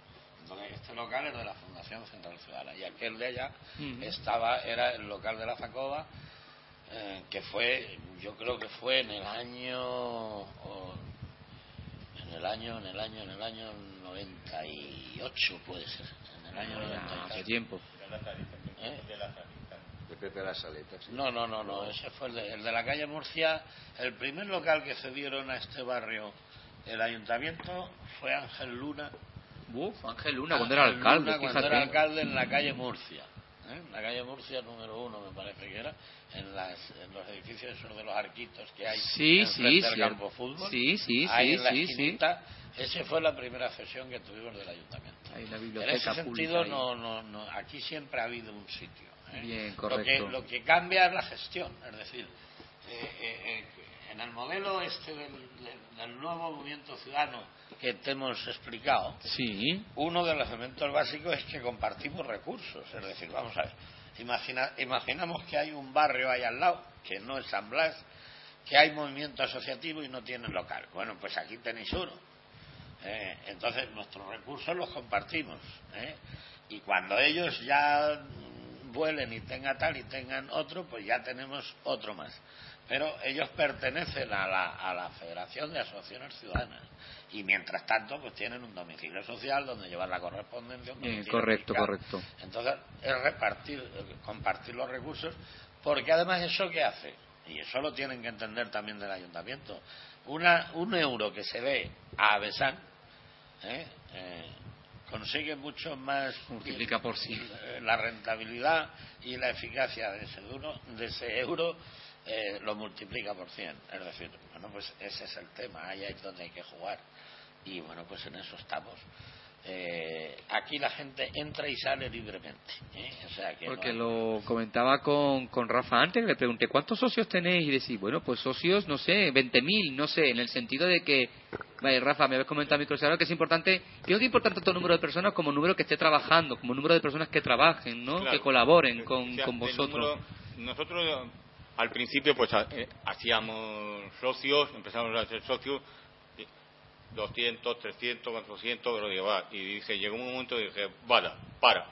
Entonces este local es de la Fundación Central Ciudadana y aquel de allá estaba era el local de la Facoba eh, que fue, yo creo que fue en el año, en el año, en el año, en el año 98 puede ser, en el año 98. Hace tiempo. ¿Eh? De Pepe la Saleta. No, no, no, no, ese fue el de, el de la calle Murcia. El primer local que cedieron a este barrio el ayuntamiento fue Ángel Luna. Uf, Ángel Luna, cuando era alcalde. cuando era alcalde en la calle Murcia. ¿eh? la calle Murcia número uno me parece que era en, las, en los edificios esos de los arquitos que hay sí, en sí, del campo fútbol sí, sí, ahí sí, sí, esa fue la primera sesión que tuvimos del ayuntamiento en ese sentido no, no, no, aquí siempre ha habido un sitio ¿eh? Bien, correcto. Lo, que, lo que cambia es la gestión es decir eh, en el modelo este del, nuevo movimiento ciudadano que te hemos explicado, sí. uno de los elementos básicos es que compartimos recursos. Es decir, vamos a ver, imagina, imaginamos que hay un barrio ahí al lado, que no es San Blas, que hay movimiento asociativo y no tiene local. Bueno, pues aquí tenéis uno. Eh, entonces nuestros recursos los compartimos. ¿eh? Y cuando ellos ya vuelen y tengan tal y tengan otro, pues ya tenemos otro más pero ellos pertenecen a la, a la Federación de Asociaciones Ciudadanas y mientras tanto pues tienen un domicilio social donde llevar la correspondencia. correcto, correcto. Entonces es repartir, compartir los recursos, porque además eso qué hace, y eso lo tienen que entender también del ayuntamiento, una, un euro que se ve a Besan ¿eh? eh, consigue mucho más multiplica por sí la rentabilidad y la eficacia de ese, de ese euro eh, lo multiplica por 100. Es decir, bueno, pues ese es el tema, ahí es donde hay que jugar. Y bueno, pues en eso estamos. Eh, aquí la gente entra y sale libremente. ¿eh? Porque lo comentaba con, con Rafa antes, le pregunté, ¿cuántos socios tenéis? Y decís, bueno, pues socios, no sé, 20.000, no sé, en el sentido de que, vale, Rafa, me habéis comentado micro que es importante, creo que es importante tanto el número de personas como el número que esté trabajando, como el número de personas que trabajen, ¿no? que colaboren con, con vosotros. nosotros al principio pues eh, hacíamos socios, empezamos a hacer socios, 200, 300, 400, lo llevaba. Y dije, llegó un momento y dije, vale, para.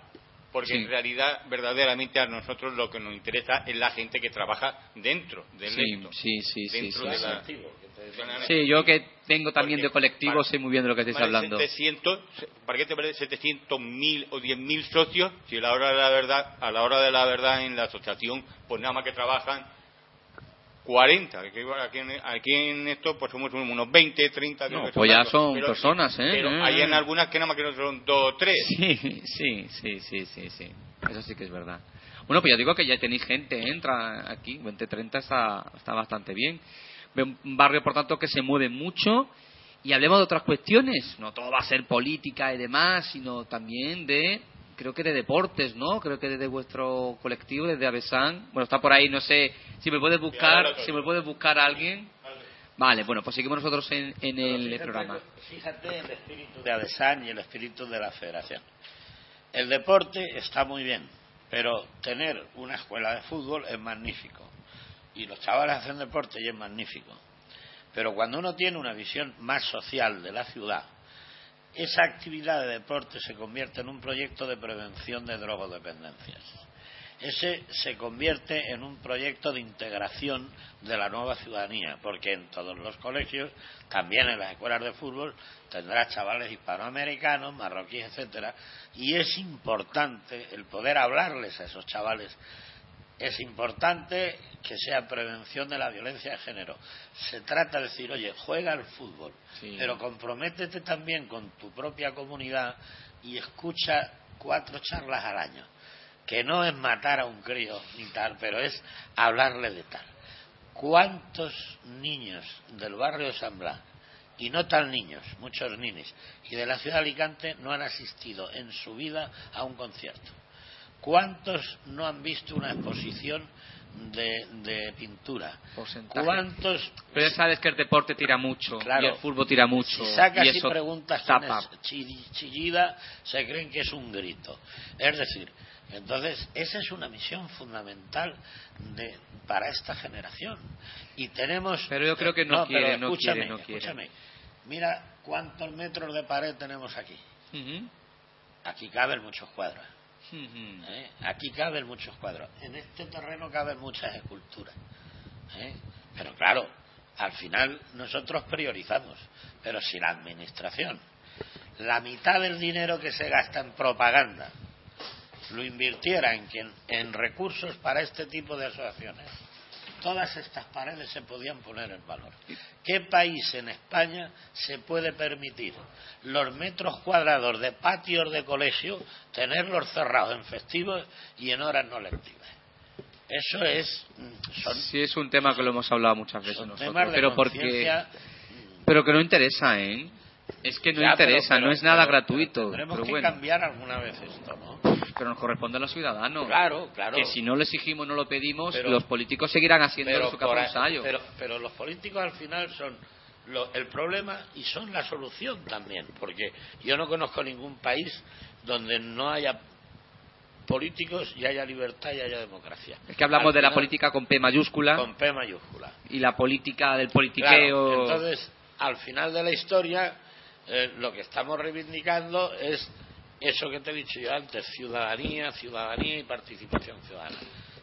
Porque en realidad, verdaderamente a nosotros lo que nos interesa es la gente que trabaja dentro del sí, Sí, sí, dentro sí. sí, yo que tengo también de colectivo sé muy bien de lo que estáis hablando. 700, ¿Para qué te parece 700 mil o 10 mil socios si a la hora de la verdad, a la hora de la verdad en la asociación, pues nada más que trabajan 40, aquí, en, aquí en esto pues somos unos 20, 30. No, pues ya son personas, ¿eh? Pero hay en algunas que nada más que no son 2 o 3. Sí, sí, sí, sí, sí, sí. Eso sí que es verdad. Bueno, pues ya digo que ya tenéis gente, entra aquí, 20, 30 está, está bastante bien. Un barrio, por tanto, que se mueve mucho. Y hablemos de otras cuestiones. No todo va a ser política y demás, sino también de creo que de deportes, ¿no? Creo que desde vuestro colectivo, desde Avesan. Bueno, está por ahí, no sé si me puedes buscar, si me puedes buscar a alguien. Vale, bueno, pues seguimos nosotros en, el programa. Fíjate el espíritu de Avesan y el espíritu de la Federación. El deporte está muy bien, pero tener una escuela de fútbol es magnífico. Y los chavales hacen deporte y es magnífico. Pero cuando uno tiene una visión más social de la ciudad, esa actividad de deporte se convierte en un proyecto de prevención de drogodependencias. Ese se convierte en un proyecto de integración de la nueva ciudadanía, porque en todos los colegios, también en las escuelas de fútbol, tendrá chavales hispanoamericanos, marroquíes, etcétera, y es importante el poder hablarles a esos chavales es importante que sea prevención de la violencia de género. Se trata de decir, oye, juega al fútbol, pero comprométete también con tu propia comunidad y escucha cuatro charlas al año. Que no es matar a un crío ni tal, pero es hablarle de tal. ¿Cuántos niños del barrio de San Blas, y no tan niños, muchos ninis, y de la ciudad de Alicante no han asistido en su vida a un concierto? ¿Cuántos no han visto una exposición de, pintura? ¿Cuántos? Pero ya sabes que el deporte tira mucho y el fútbol tira mucho. Si sacas y, preguntas tapa. chillida, se creen que es un grito. Es decir, entonces esa es una misión fundamental de, para esta generación. Y tenemos. Pero yo creo que no, quiere, no quiere, no quiere. Escúchame. Mira cuántos metros de pared tenemos aquí. Aquí caben muchos cuadros. ¿Eh? Aquí caben muchos cuadros. En este terreno caben muchas esculturas. ¿Eh? Pero claro, al final nosotros priorizamos. Pero si la administración, la mitad del dinero que se gasta en propaganda, lo invirtiera en, en recursos para este tipo de asociaciones, todas estas paredes se podían poner en valor. ¿Qué país en España se puede permitir los metros cuadrados de patios de colegio tenerlos cerrados en festivos y en horas no lectivas? Eso es. Son, sí, es un tema que lo hemos hablado muchas veces nosotros, pero porque. Pero que no interesa, ¿eh? Es que no interesa, no es nada gratuito. Tenemos que cambiar alguna vez esto, ¿no? Pero nos corresponde a los ciudadanos. Claro, claro. Que si no lo exigimos, no lo pedimos, los políticos seguirán haciendo su capa ensayo. Pero, pero los políticos al final son el problema y son la solución también. Porque yo no conozco ningún país donde no haya políticos y haya libertad y haya democracia. Es que hablamos de la política con P mayúscula. Con P mayúscula. Y la política del politiqueo. entonces, al final de la historia eh, lo que estamos reivindicando es eso que te he dicho yo antes, ciudadanía, ciudadanía y participación ciudadana.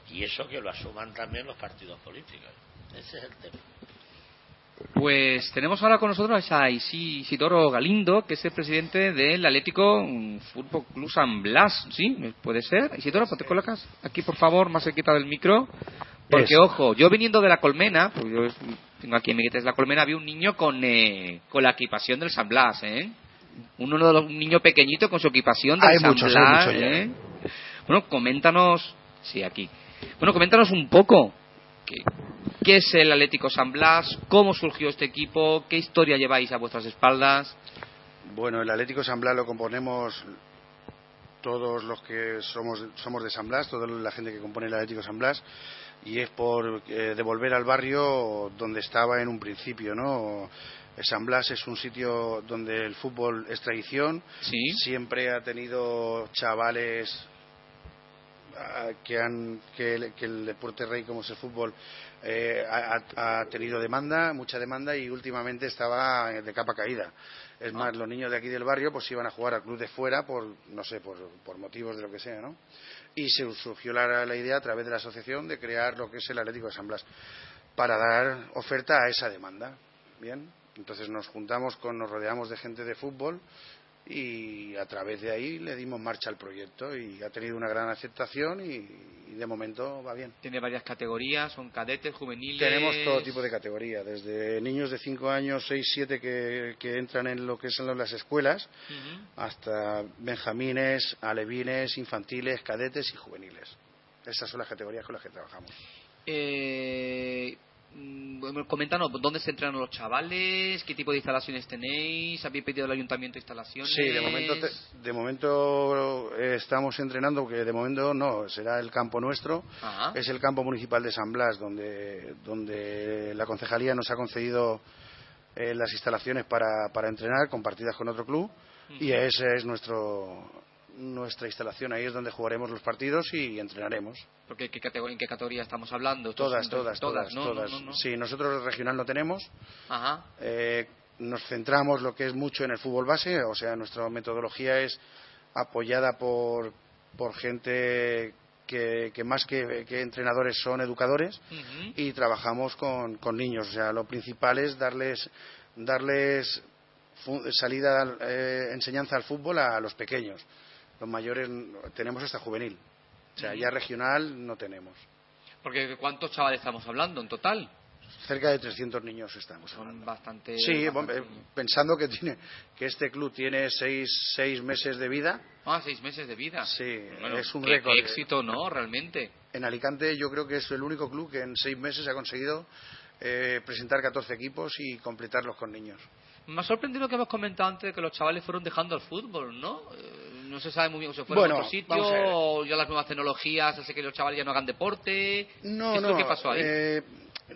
Y eso que lo asuman también los partidos políticos. Ese es el tema. Pues tenemos ahora con nosotros a Isidoro Galindo, que es el presidente del Atlético Fútbol Club San Blas. ¿Sí? ¿Puede ser? Isidoro, ¿te colocas aquí, por favor, más cerquita del micro? Porque, ojo, yo viniendo de la colmena, pues yo tengo aquí en mi de la colmena, había un niño con, eh, con la equipación del San Blas, ¿eh? Uno de los, un niño pequeñito con su equipación del San Blas, ¿eh? Bueno, coméntanos, sí, aquí. Bueno, coméntanos un poco, ¿qué, ¿qué es el Atlético San Blas? ¿Cómo surgió este equipo? ¿Qué historia lleváis a vuestras espaldas? Bueno, el Atlético San Blas lo componemos todos los que somos, somos de San Blas, toda la gente que compone el Atlético San Blas y es por eh, devolver al barrio donde estaba en un principio, ¿no? San Blas es un sitio donde el fútbol es tradición, siempre ha tenido chavales ah, que han que el, deporte rey como es el fútbol eh, ha, tenido demanda, mucha demanda y últimamente estaba de capa caída. Es más, los niños de aquí del barrio pues iban a jugar al club de fuera por, no sé, por, por motivos de lo que sea, ¿no? Y se surgió la, la, idea a través de la asociación de crear lo que es el Atlético de San Blas para dar oferta a esa demanda. Bien, entonces nos juntamos con, nos rodeamos de gente de fútbol y a través de ahí le dimos marcha al proyecto y ha tenido una gran aceptación y, de momento va bien. Tiene varias categorías, son cadetes, juveniles. Tenemos todo tipo de categorías, desde niños de 5 años, 6, 7 que, que, entran en lo que son las escuelas, hasta benjamines, alevines, infantiles, cadetes y juveniles. Esas son las categorías con las que trabajamos. Eh, coméntanos, ¿dónde se entrenan los chavales? ¿Qué tipo de instalaciones tenéis? ¿Habéis pedido al ayuntamiento instalaciones? Sí, de momento, de momento eh, estamos entrenando, porque de momento no, será el campo nuestro. Es el campo municipal de San Blas, donde, donde la concejalía nos ha concedido eh, las instalaciones para, para entrenar, compartidas con otro club. Y ese es nuestro, nuestra instalación. Ahí es donde jugaremos los partidos y entrenaremos. Porque ¿en qué categoría estamos hablando? Todas, todas, todas, todas. Sí, nosotros regional no tenemos. Ajá. Eh, nos centramos lo que es mucho en el fútbol base, o sea, nuestra metodología es apoyada por, por gente que, más que, entrenadores son educadores y trabajamos con, con, niños. O sea, lo principal es darles, darles salida, eh, enseñanza al fútbol a los pequeños. Los mayores tenemos hasta juvenil. O sea, ya regional no tenemos. Porque ¿cuántos chavales estamos hablando en total? cerca de 300 niños estamos Son bastante. Sí, pensando que tiene que este club tiene seis, seis meses de vida. Ah, seis meses de vida. Sí, es un récord. éxito, ¿no? Realmente. En Alicante yo creo que es el único club que en seis meses ha conseguido eh, presentar 14 equipos y completarlos con niños. Me ha sorprendido lo que hemos comentado antes de que los chavales fueron dejando el fútbol, ¿no? Eh, no se sabe muy bien, o se fueron a otro sitio, o ya las nuevas tecnologías hace que los chavales ya no hagan deporte. No, ¿Qué no. ¿Qué pasó ahí? Eh,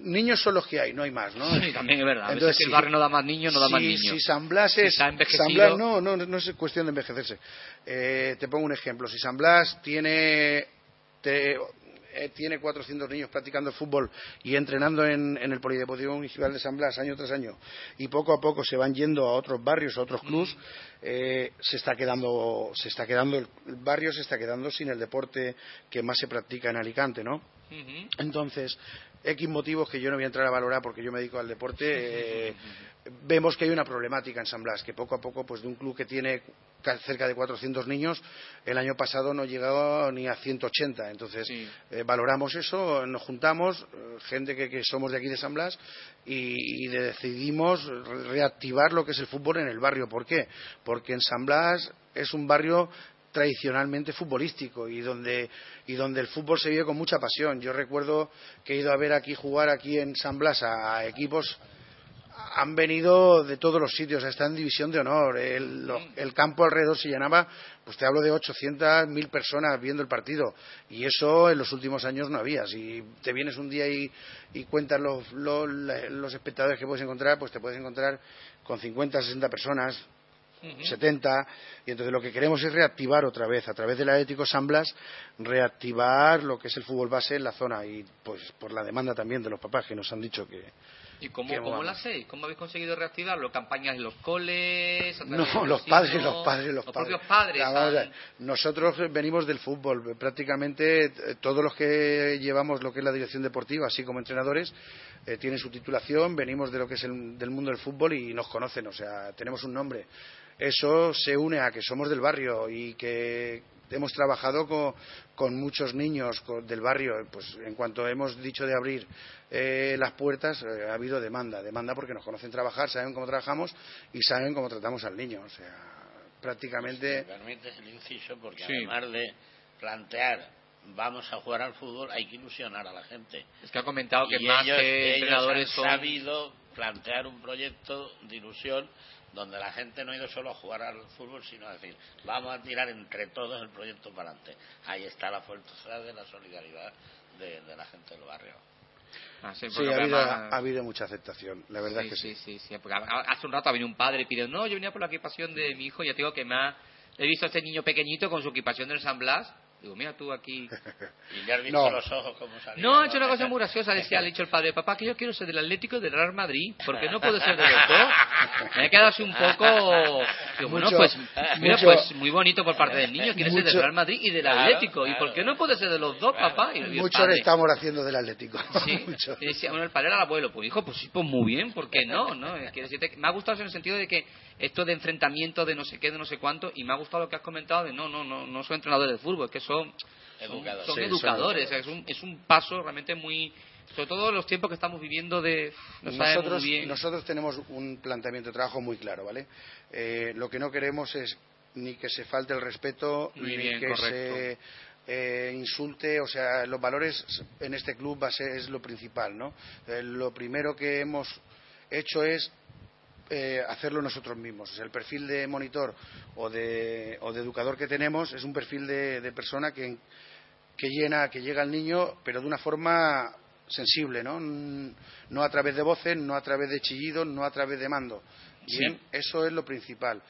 niños son los que hay, no hay más, ¿no? Sí, también es verdad. Entonces, si el barrio no da más niños, no da más niños. Si San Blas es... San Blas, no, no, no es cuestión de envejecerse. Eh, te pongo un ejemplo. Si San Blas tiene... Te, tiene 400 niños practicando fútbol y entrenando en, el Polideportivo Municipal de San Blas año tras año y poco a poco se van yendo a otros barrios, a otros clubs, eh, se está quedando, se está quedando el, barrio se está quedando sin el deporte que más se practica en Alicante, ¿no? Entonces, X motivos que yo no voy a entrar a valorar porque yo me dedico al deporte, eh, vemos que hay una problemática en San Blas, que poco a poco, pues de un club que tiene cerca de 400 niños, el año pasado no llegado ni a 180. Entonces, eh, valoramos eso, nos juntamos, eh, gente que, somos de aquí de San Blas, y, decidimos reactivar lo que es el fútbol en el barrio. ¿Por qué? Porque en San Blas es un barrio tradicionalmente futbolístico y donde, y donde el fútbol se vive con mucha pasión. Yo recuerdo que he ido a ver aquí jugar aquí en San Blas a, equipos han venido de todos los sitios, está en división de honor. El, campo alrededor se llenaba, pues te hablo de 800, 1000 personas viendo el partido. Y eso en los últimos años no había. Si te vienes un día y, y cuentas los, los, los, espectadores que puedes encontrar, pues te puedes encontrar con 50, 60 personas 70, y entonces lo que queremos es reactivar otra vez, a través del Atlético San Blas, reactivar lo que es el fútbol base en la zona, y pues por la demanda también de los papás que nos han dicho que... ¿Y cómo, ¿cómo lo hacéis? ¿Cómo habéis conseguido reactivarlo? ¿Campañas en los coles? No, los, padres, los padres, los, propios padres. nosotros venimos del fútbol, prácticamente eh, todos los que llevamos lo que es la dirección deportiva, así como entrenadores, eh, tienen su titulación, venimos de lo que es el, del mundo del fútbol y nos conocen, o sea, tenemos un nombre eso se une a que somos del barrio y que hemos trabajado con, muchos niños del barrio. Pues en cuanto hemos dicho de abrir eh, las puertas, eh, ha habido demanda. Demanda porque nos conocen trabajar, saben cómo trabajamos y saben cómo tratamos al niño. O sea, prácticamente. Pues me permites el inciso, porque además de plantear vamos a jugar al fútbol, hay que ilusionar a la gente. Es que ha comentado que más que entrenadores han sabido plantear un proyecto de ilusión donde la gente no ha ido solo a jugar al fútbol, sino a decir, vamos a tirar entre todos el proyecto para adelante. Ahí está la fuerza de la solidaridad de, la gente del barrio. Ah, sí, ha, habido, mucha aceptación, la verdad sí, que sí. Sí, sí, porque hace un rato ha venido un padre y pidió, no, yo venía por la equipación de mi hijo y ya digo que me ha, he visto a este niño pequeñito con su equipación del San Blas Digo, mira tú aquí. Y le has visto los ojos como salían. No, ha hecho una cosa muy graciosa. Decía, le ha dicho el padre, papá, que yo quiero ser del Atlético y del Real Madrid, porque no puedo ser de los dos. Me ha quedado así un poco. Digo, bueno, pues, mira, pues muy bonito por parte del niño. Quiere ser del Real Madrid y del Atlético. ¿Y por qué no puede ser de los dos, papá? Y mucho le estamos haciendo del Atlético. Sí. Y decía, bueno, el padre era el abuelo. Pues hijo, pues sí, pues muy bien, ¿por qué no? ¿no? Quiere decirte, me ha gustado en el sentido de que esto de enfrentamiento de no sé qué, de no sé cuánto, y me ha gustado lo que has comentado de no, no, no, no soy entrenador de fútbol, es que son son, educadores. Es, un, es un paso realmente muy. Sobre todo en los tiempos que estamos viviendo de. nosotros, nosotros tenemos un planteamiento de trabajo muy claro, ¿vale? Eh, lo que no queremos es ni que se falte el respeto, ni que se eh, insulte, o sea, los valores en este club va a ser, es lo principal, ¿no? Eh, lo primero que hemos hecho es hacerlo nosotros mismos. O sea, el perfil de monitor o de, o de educador que tenemos es un perfil de, de persona que, que llena, que llega al niño, pero de una forma sensible, ¿no? No a través de voces, no a través de chillidos, no a través de mando. Bien, eso es lo principal.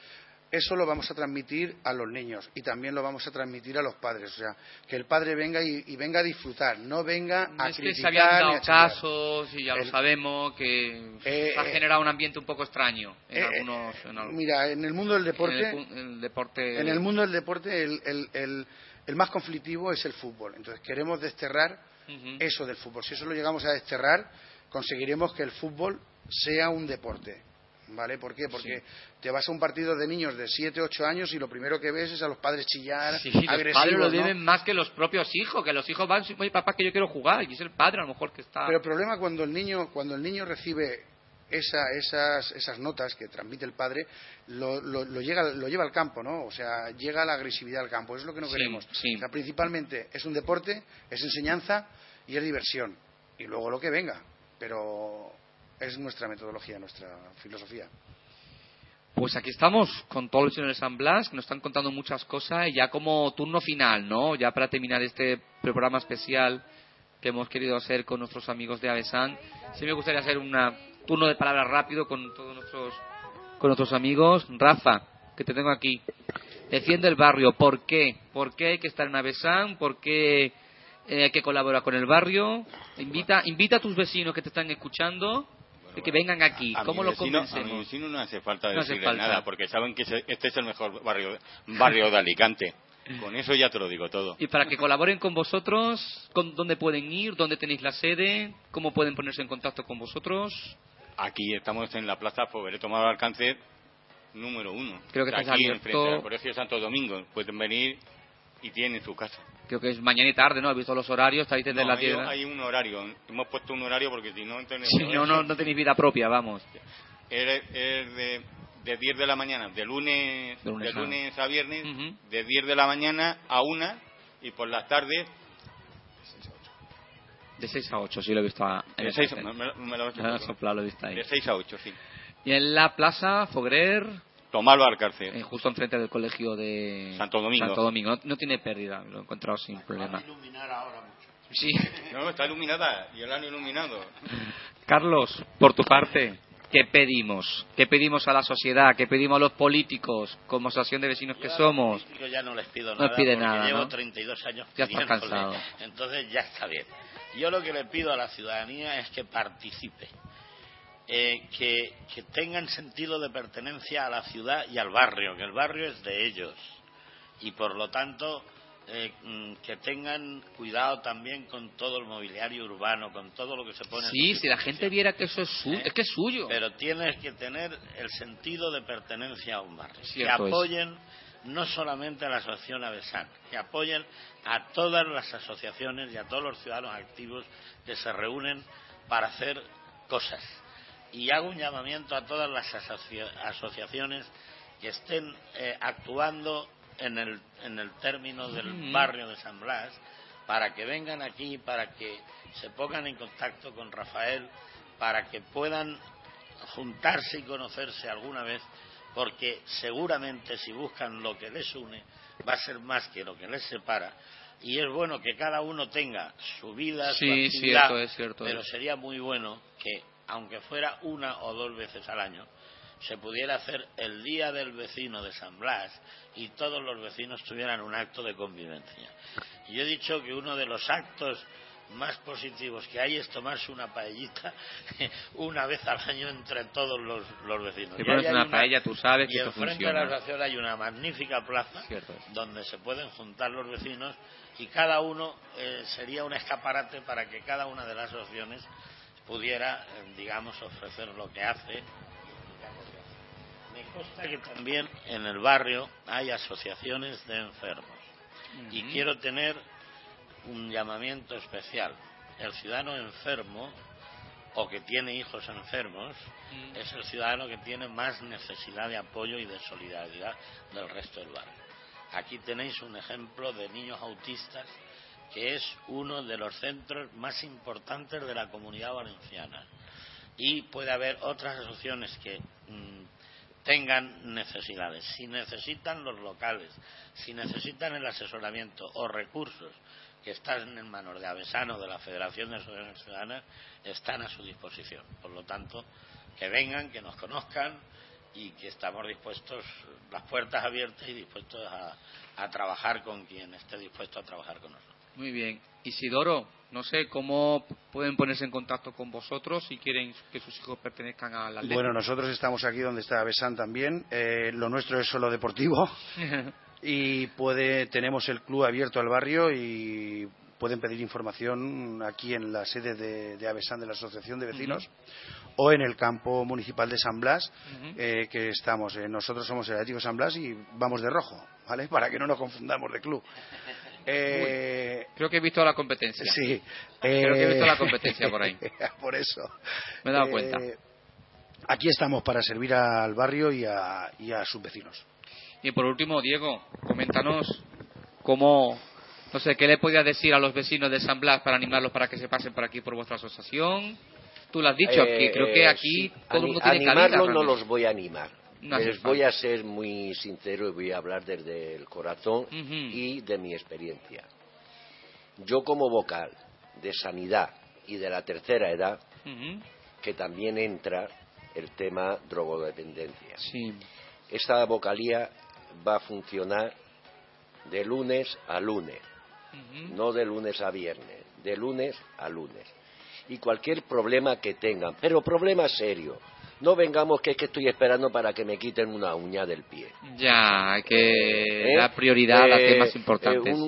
Eso lo vamos a transmitir a los niños y también lo vamos a transmitir a los padres. O sea, que el padre venga y, venga a disfrutar, no venga a es criticar. Que se habían dado casos y ya lo sabemos que eh, ha generado un ambiente un poco extraño en eh, algunos, Mira, en el mundo del deporte. En el, deporte... En el mundo del deporte, el, el, el, más conflictivo es el fútbol. Entonces queremos desterrar eso del fútbol. Si eso lo llegamos a desterrar, conseguiremos que el fútbol sea un deporte ¿vale? ¿Por qué? Porque te vas a un partido de niños de 7, 8 años y lo primero que ves es a los padres chillar, sí, Los padres lo viven más que los propios hijos, que los hijos van, oye papá que yo quiero jugar, y es el padre a lo mejor que está... Pero el problema cuando el niño, cuando el niño recibe esa, esas, esas notas que transmite el padre, lo, lo, llega, lo lleva al campo, ¿no? O sea, llega la agresividad al campo, eso es lo que no queremos. O sea, principalmente es un deporte, es enseñanza y es diversión. Y luego lo que venga. Pero es nuestra metodología, nuestra filosofía. Pues aquí estamos con todos los señores San Blas, que nos están contando muchas cosas, y ya como turno final, ¿no? Ya para terminar este programa especial que hemos querido hacer con nuestros amigos de Avesan, sí me gustaría hacer un turno de palabras rápido con todos nuestros, con nuestros amigos. Rafa, que te tengo aquí. Defiende el barrio. ¿Por qué? ¿Por qué hay que estar en Avesan? ¿Por qué eh, hay que colaborar con el barrio? Invita, invita a tus vecinos que te están escuchando que vengan aquí. ¿Cómo lo convencemos? A mi vecino no hace falta decirle nada, porque saben que este es el mejor barrio, barrio de Alicante. Con eso ya te lo digo todo. Y para que colaboren con vosotros, ¿con ¿dónde pueden ir? ¿Dónde tenéis la sede? ¿Cómo pueden ponerse en contacto con vosotros? Aquí estamos en la Plaza Foguereto Tomado Alcance número uno. Creo que aquí enfrente del Colegio Santo Domingo. Pueden venir y tienen su casa. Creo que es mañana y tarde, ¿no? ¿Has visto los horarios? Está ahí desde la hay, hay un horario. Hemos puesto un horario porque si no... Si no, no, no tenéis vida propia, vamos. Es, de, de 10 de la mañana, de lunes, de lunes, a... viernes, de 10 de la mañana a 1 y por las tardes... De 6 a 8, sí lo he visto. A, de 6 me, me, lo, he visto ahí. De 6 a 8, sí. Y en la plaza Fogrer... Tomarlo al cárcel. Eh, justo enfrente del colegio de Santo Domingo. Santo Domingo. No, tiene pérdida, lo he encontrado sin problema. Va a iluminar ahora mucho. Sí. No, está iluminada y el han iluminado. Carlos, por tu parte, ¿qué pedimos? ¿Qué pedimos a la sociedad? ¿Qué pedimos a los políticos como asociación de vecinos que somos? Yo ya no les pido nada. No pide nada. Llevo 32 años. Ya estás cansado. Entonces ya está bien. Yo lo que le pido a la ciudadanía es que participe eh, que, tengan sentido de pertenencia a la ciudad y al barrio, que el barrio es de ellos. Y por lo tanto, eh, mm, que tengan cuidado también con todo el mobiliario urbano, con todo lo que se pone. Sí, si la gente viera que eso es, suyo, ¿Eh? es que es suyo. Pero tienes que tener el sentido de pertenencia a un barrio. que apoyen no solamente a la asociación Avesan, que apoyen a todas las asociaciones y a todos los ciudadanos activos que se reúnen para hacer cosas y hago un llamamiento a todas las asociaciones que estén eh, actuando en el, en el término del barrio de San Blas para que vengan aquí, para que se pongan en contacto con Rafael, para que puedan juntarse y conocerse alguna vez, porque seguramente si buscan lo que les une va a ser más que lo que les separa. Y es bueno que cada uno tenga su vida, su actividad, pero sería muy bueno que aunque fuera una o dos veces al año, se pudiera hacer el Día del Vecino de San Blas y todos los vecinos tuvieran un acto de convivencia. Y yo he dicho que uno de los actos más positivos que hay es tomarse una paellita una vez al año entre todos los, vecinos. Si pones una, paella, tú sabes que y enfrente de la estación hay una magnífica plaza donde se pueden juntar los vecinos y cada uno eh, sería un escaparate para que cada una de las opciones pudiera, eh, digamos, ofrecer lo que hace. Me consta que también en el barrio hay asociaciones de enfermos y quiero tener un llamamiento especial. El ciudadano enfermo o que tiene hijos enfermos es el ciudadano que tiene más necesidad de apoyo y de solidaridad del resto del barrio. Aquí tenéis un ejemplo de niños autistas que es uno de los centros más importantes de la comunidad valenciana. Y puede haber otras asociaciones que mm, tengan necesidades. Si necesitan los locales, si necesitan el asesoramiento o recursos que están en manos de Avesano, de la Federación de Asociaciones Ciudadanas, están a su disposición. Por lo tanto, que vengan, que nos conozcan y que estamos dispuestos, las puertas abiertas y dispuestos a, a trabajar con quien esté dispuesto a trabajar con nosotros. Muy bien. Isidoro, no sé cómo pueden ponerse en contacto con vosotros si quieren que sus hijos pertenezcan a la Bueno, nosotros estamos aquí donde está Besan también. Eh, lo nuestro es solo deportivo. y puede, tenemos el club abierto al barrio y pueden pedir información aquí en la sede de, de Avesan de la Asociación de Vecinos o en el campo municipal de San Blas, eh, que estamos. Eh, nosotros somos el Atlético San Blas y vamos de rojo, ¿vale? Para que no nos confundamos de club. Eh, creo que he visto la competencia. Sí. Creo que he visto la competencia por ahí. por eso. Me he dado cuenta. Aquí estamos para servir al barrio y a, y a sus vecinos. Y por último, Diego, coméntanos cómo, no sé, qué le podía decir a los vecinos de San Blas para animarlos para que se pasen por aquí por vuestra asociación. Tú lo has dicho, que creo que aquí todo el mundo tiene Animarlos no los voy a animar. Les voy a ser muy sincero y voy a hablar desde el corazón y de mi experiencia. Yo como vocal de sanidad y de la tercera edad, que también entra el tema drogodependencia. Esta vocalía va a funcionar de lunes a lunes, no de lunes a viernes, de lunes a lunes. Y cualquier problema que tengan, pero problema serio, no vengamos que es que estoy esperando para que me quiten una uña del pie. Ya, que dar prioridad a Eh, temas eh, importantes. un-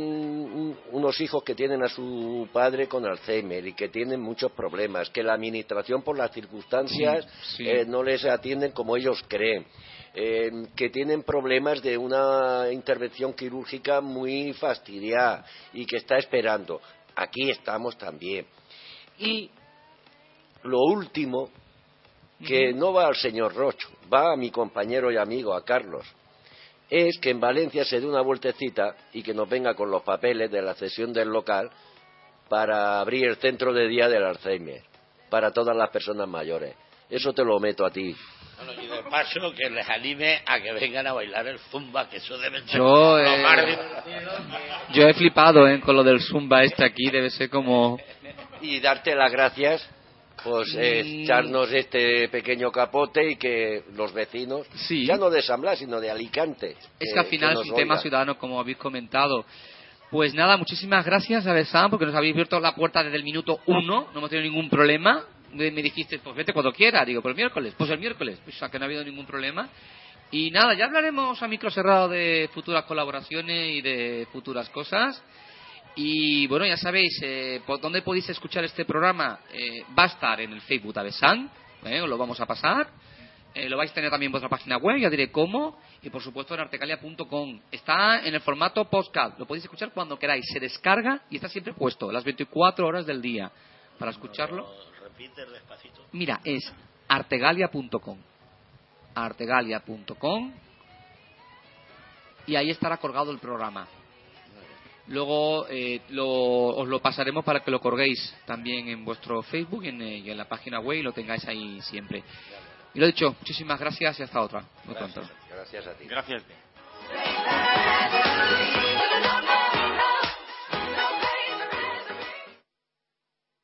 un- unos hijos que tienen a su padre con Alzheimer y que tienen muchos problemas, que la administración por las circunstancias Sí, sí. eh, no les atienden como ellos creen. eh, que tienen problemas de una intervención quirúrgica muy fastidiada y que está esperando. Aquí estamos también. Y lo último, que no va al señor Rocho, va a mi compañero y amigo, a Carlos, es que en Valencia se dé una vueltecita y que nos venga con los papeles de la cesión del local para abrir el centro de día del Alzheimer para todas las personas mayores. Eso te lo meto a ti. Bueno, y de paso que les anime a que vengan a bailar el zumba, que eso debe ser Yo, eh, Yo he flipado ¿eh? con lo del Zumba este aquí, debe ser como... Y darte las gracias, pues eh, echarnos este pequeño capote y que los vecinos, Sí. ya no de San Blas, sino de Alicante. Es que al final es un tema ciudadano, como habéis comentado. Pues nada, muchísimas gracias, Abesán, porque nos habéis abierto la puerta desde el minuto uno, no hemos tenido ningún problema. Me dijiste, pues vete cuando quiera, digo, pues el miércoles, pues el miércoles, o sea que no ha habido ningún problema. Y nada, ya hablaremos a micro cerrado de futuras colaboraciones y de futuras cosas. Y bueno, ya sabéis, eh, por dónde podéis escuchar este programa, Eh, va a estar en el Facebook de Abesan, eh, os lo vamos a pasar. Eh, lo vais a tener también en vuestra página web, ya diré cómo, y por supuesto en artecalia.com. Está en el formato podcast, lo podéis escuchar cuando queráis, se descarga y está siempre puesto, las 24 horas del día. Para escucharlo, Repite despacito. mira, es artegalia.com. Artegalia.com y ahí estará colgado el programa. Luego eh, lo- os lo pasaremos para que lo colguéis también en vuestro Facebook y en, eh, y en la página web y lo tengáis ahí siempre. Y lo dicho, muchísimas gracias y hasta otra. Muy pronto. Gracias a ti. Gracias.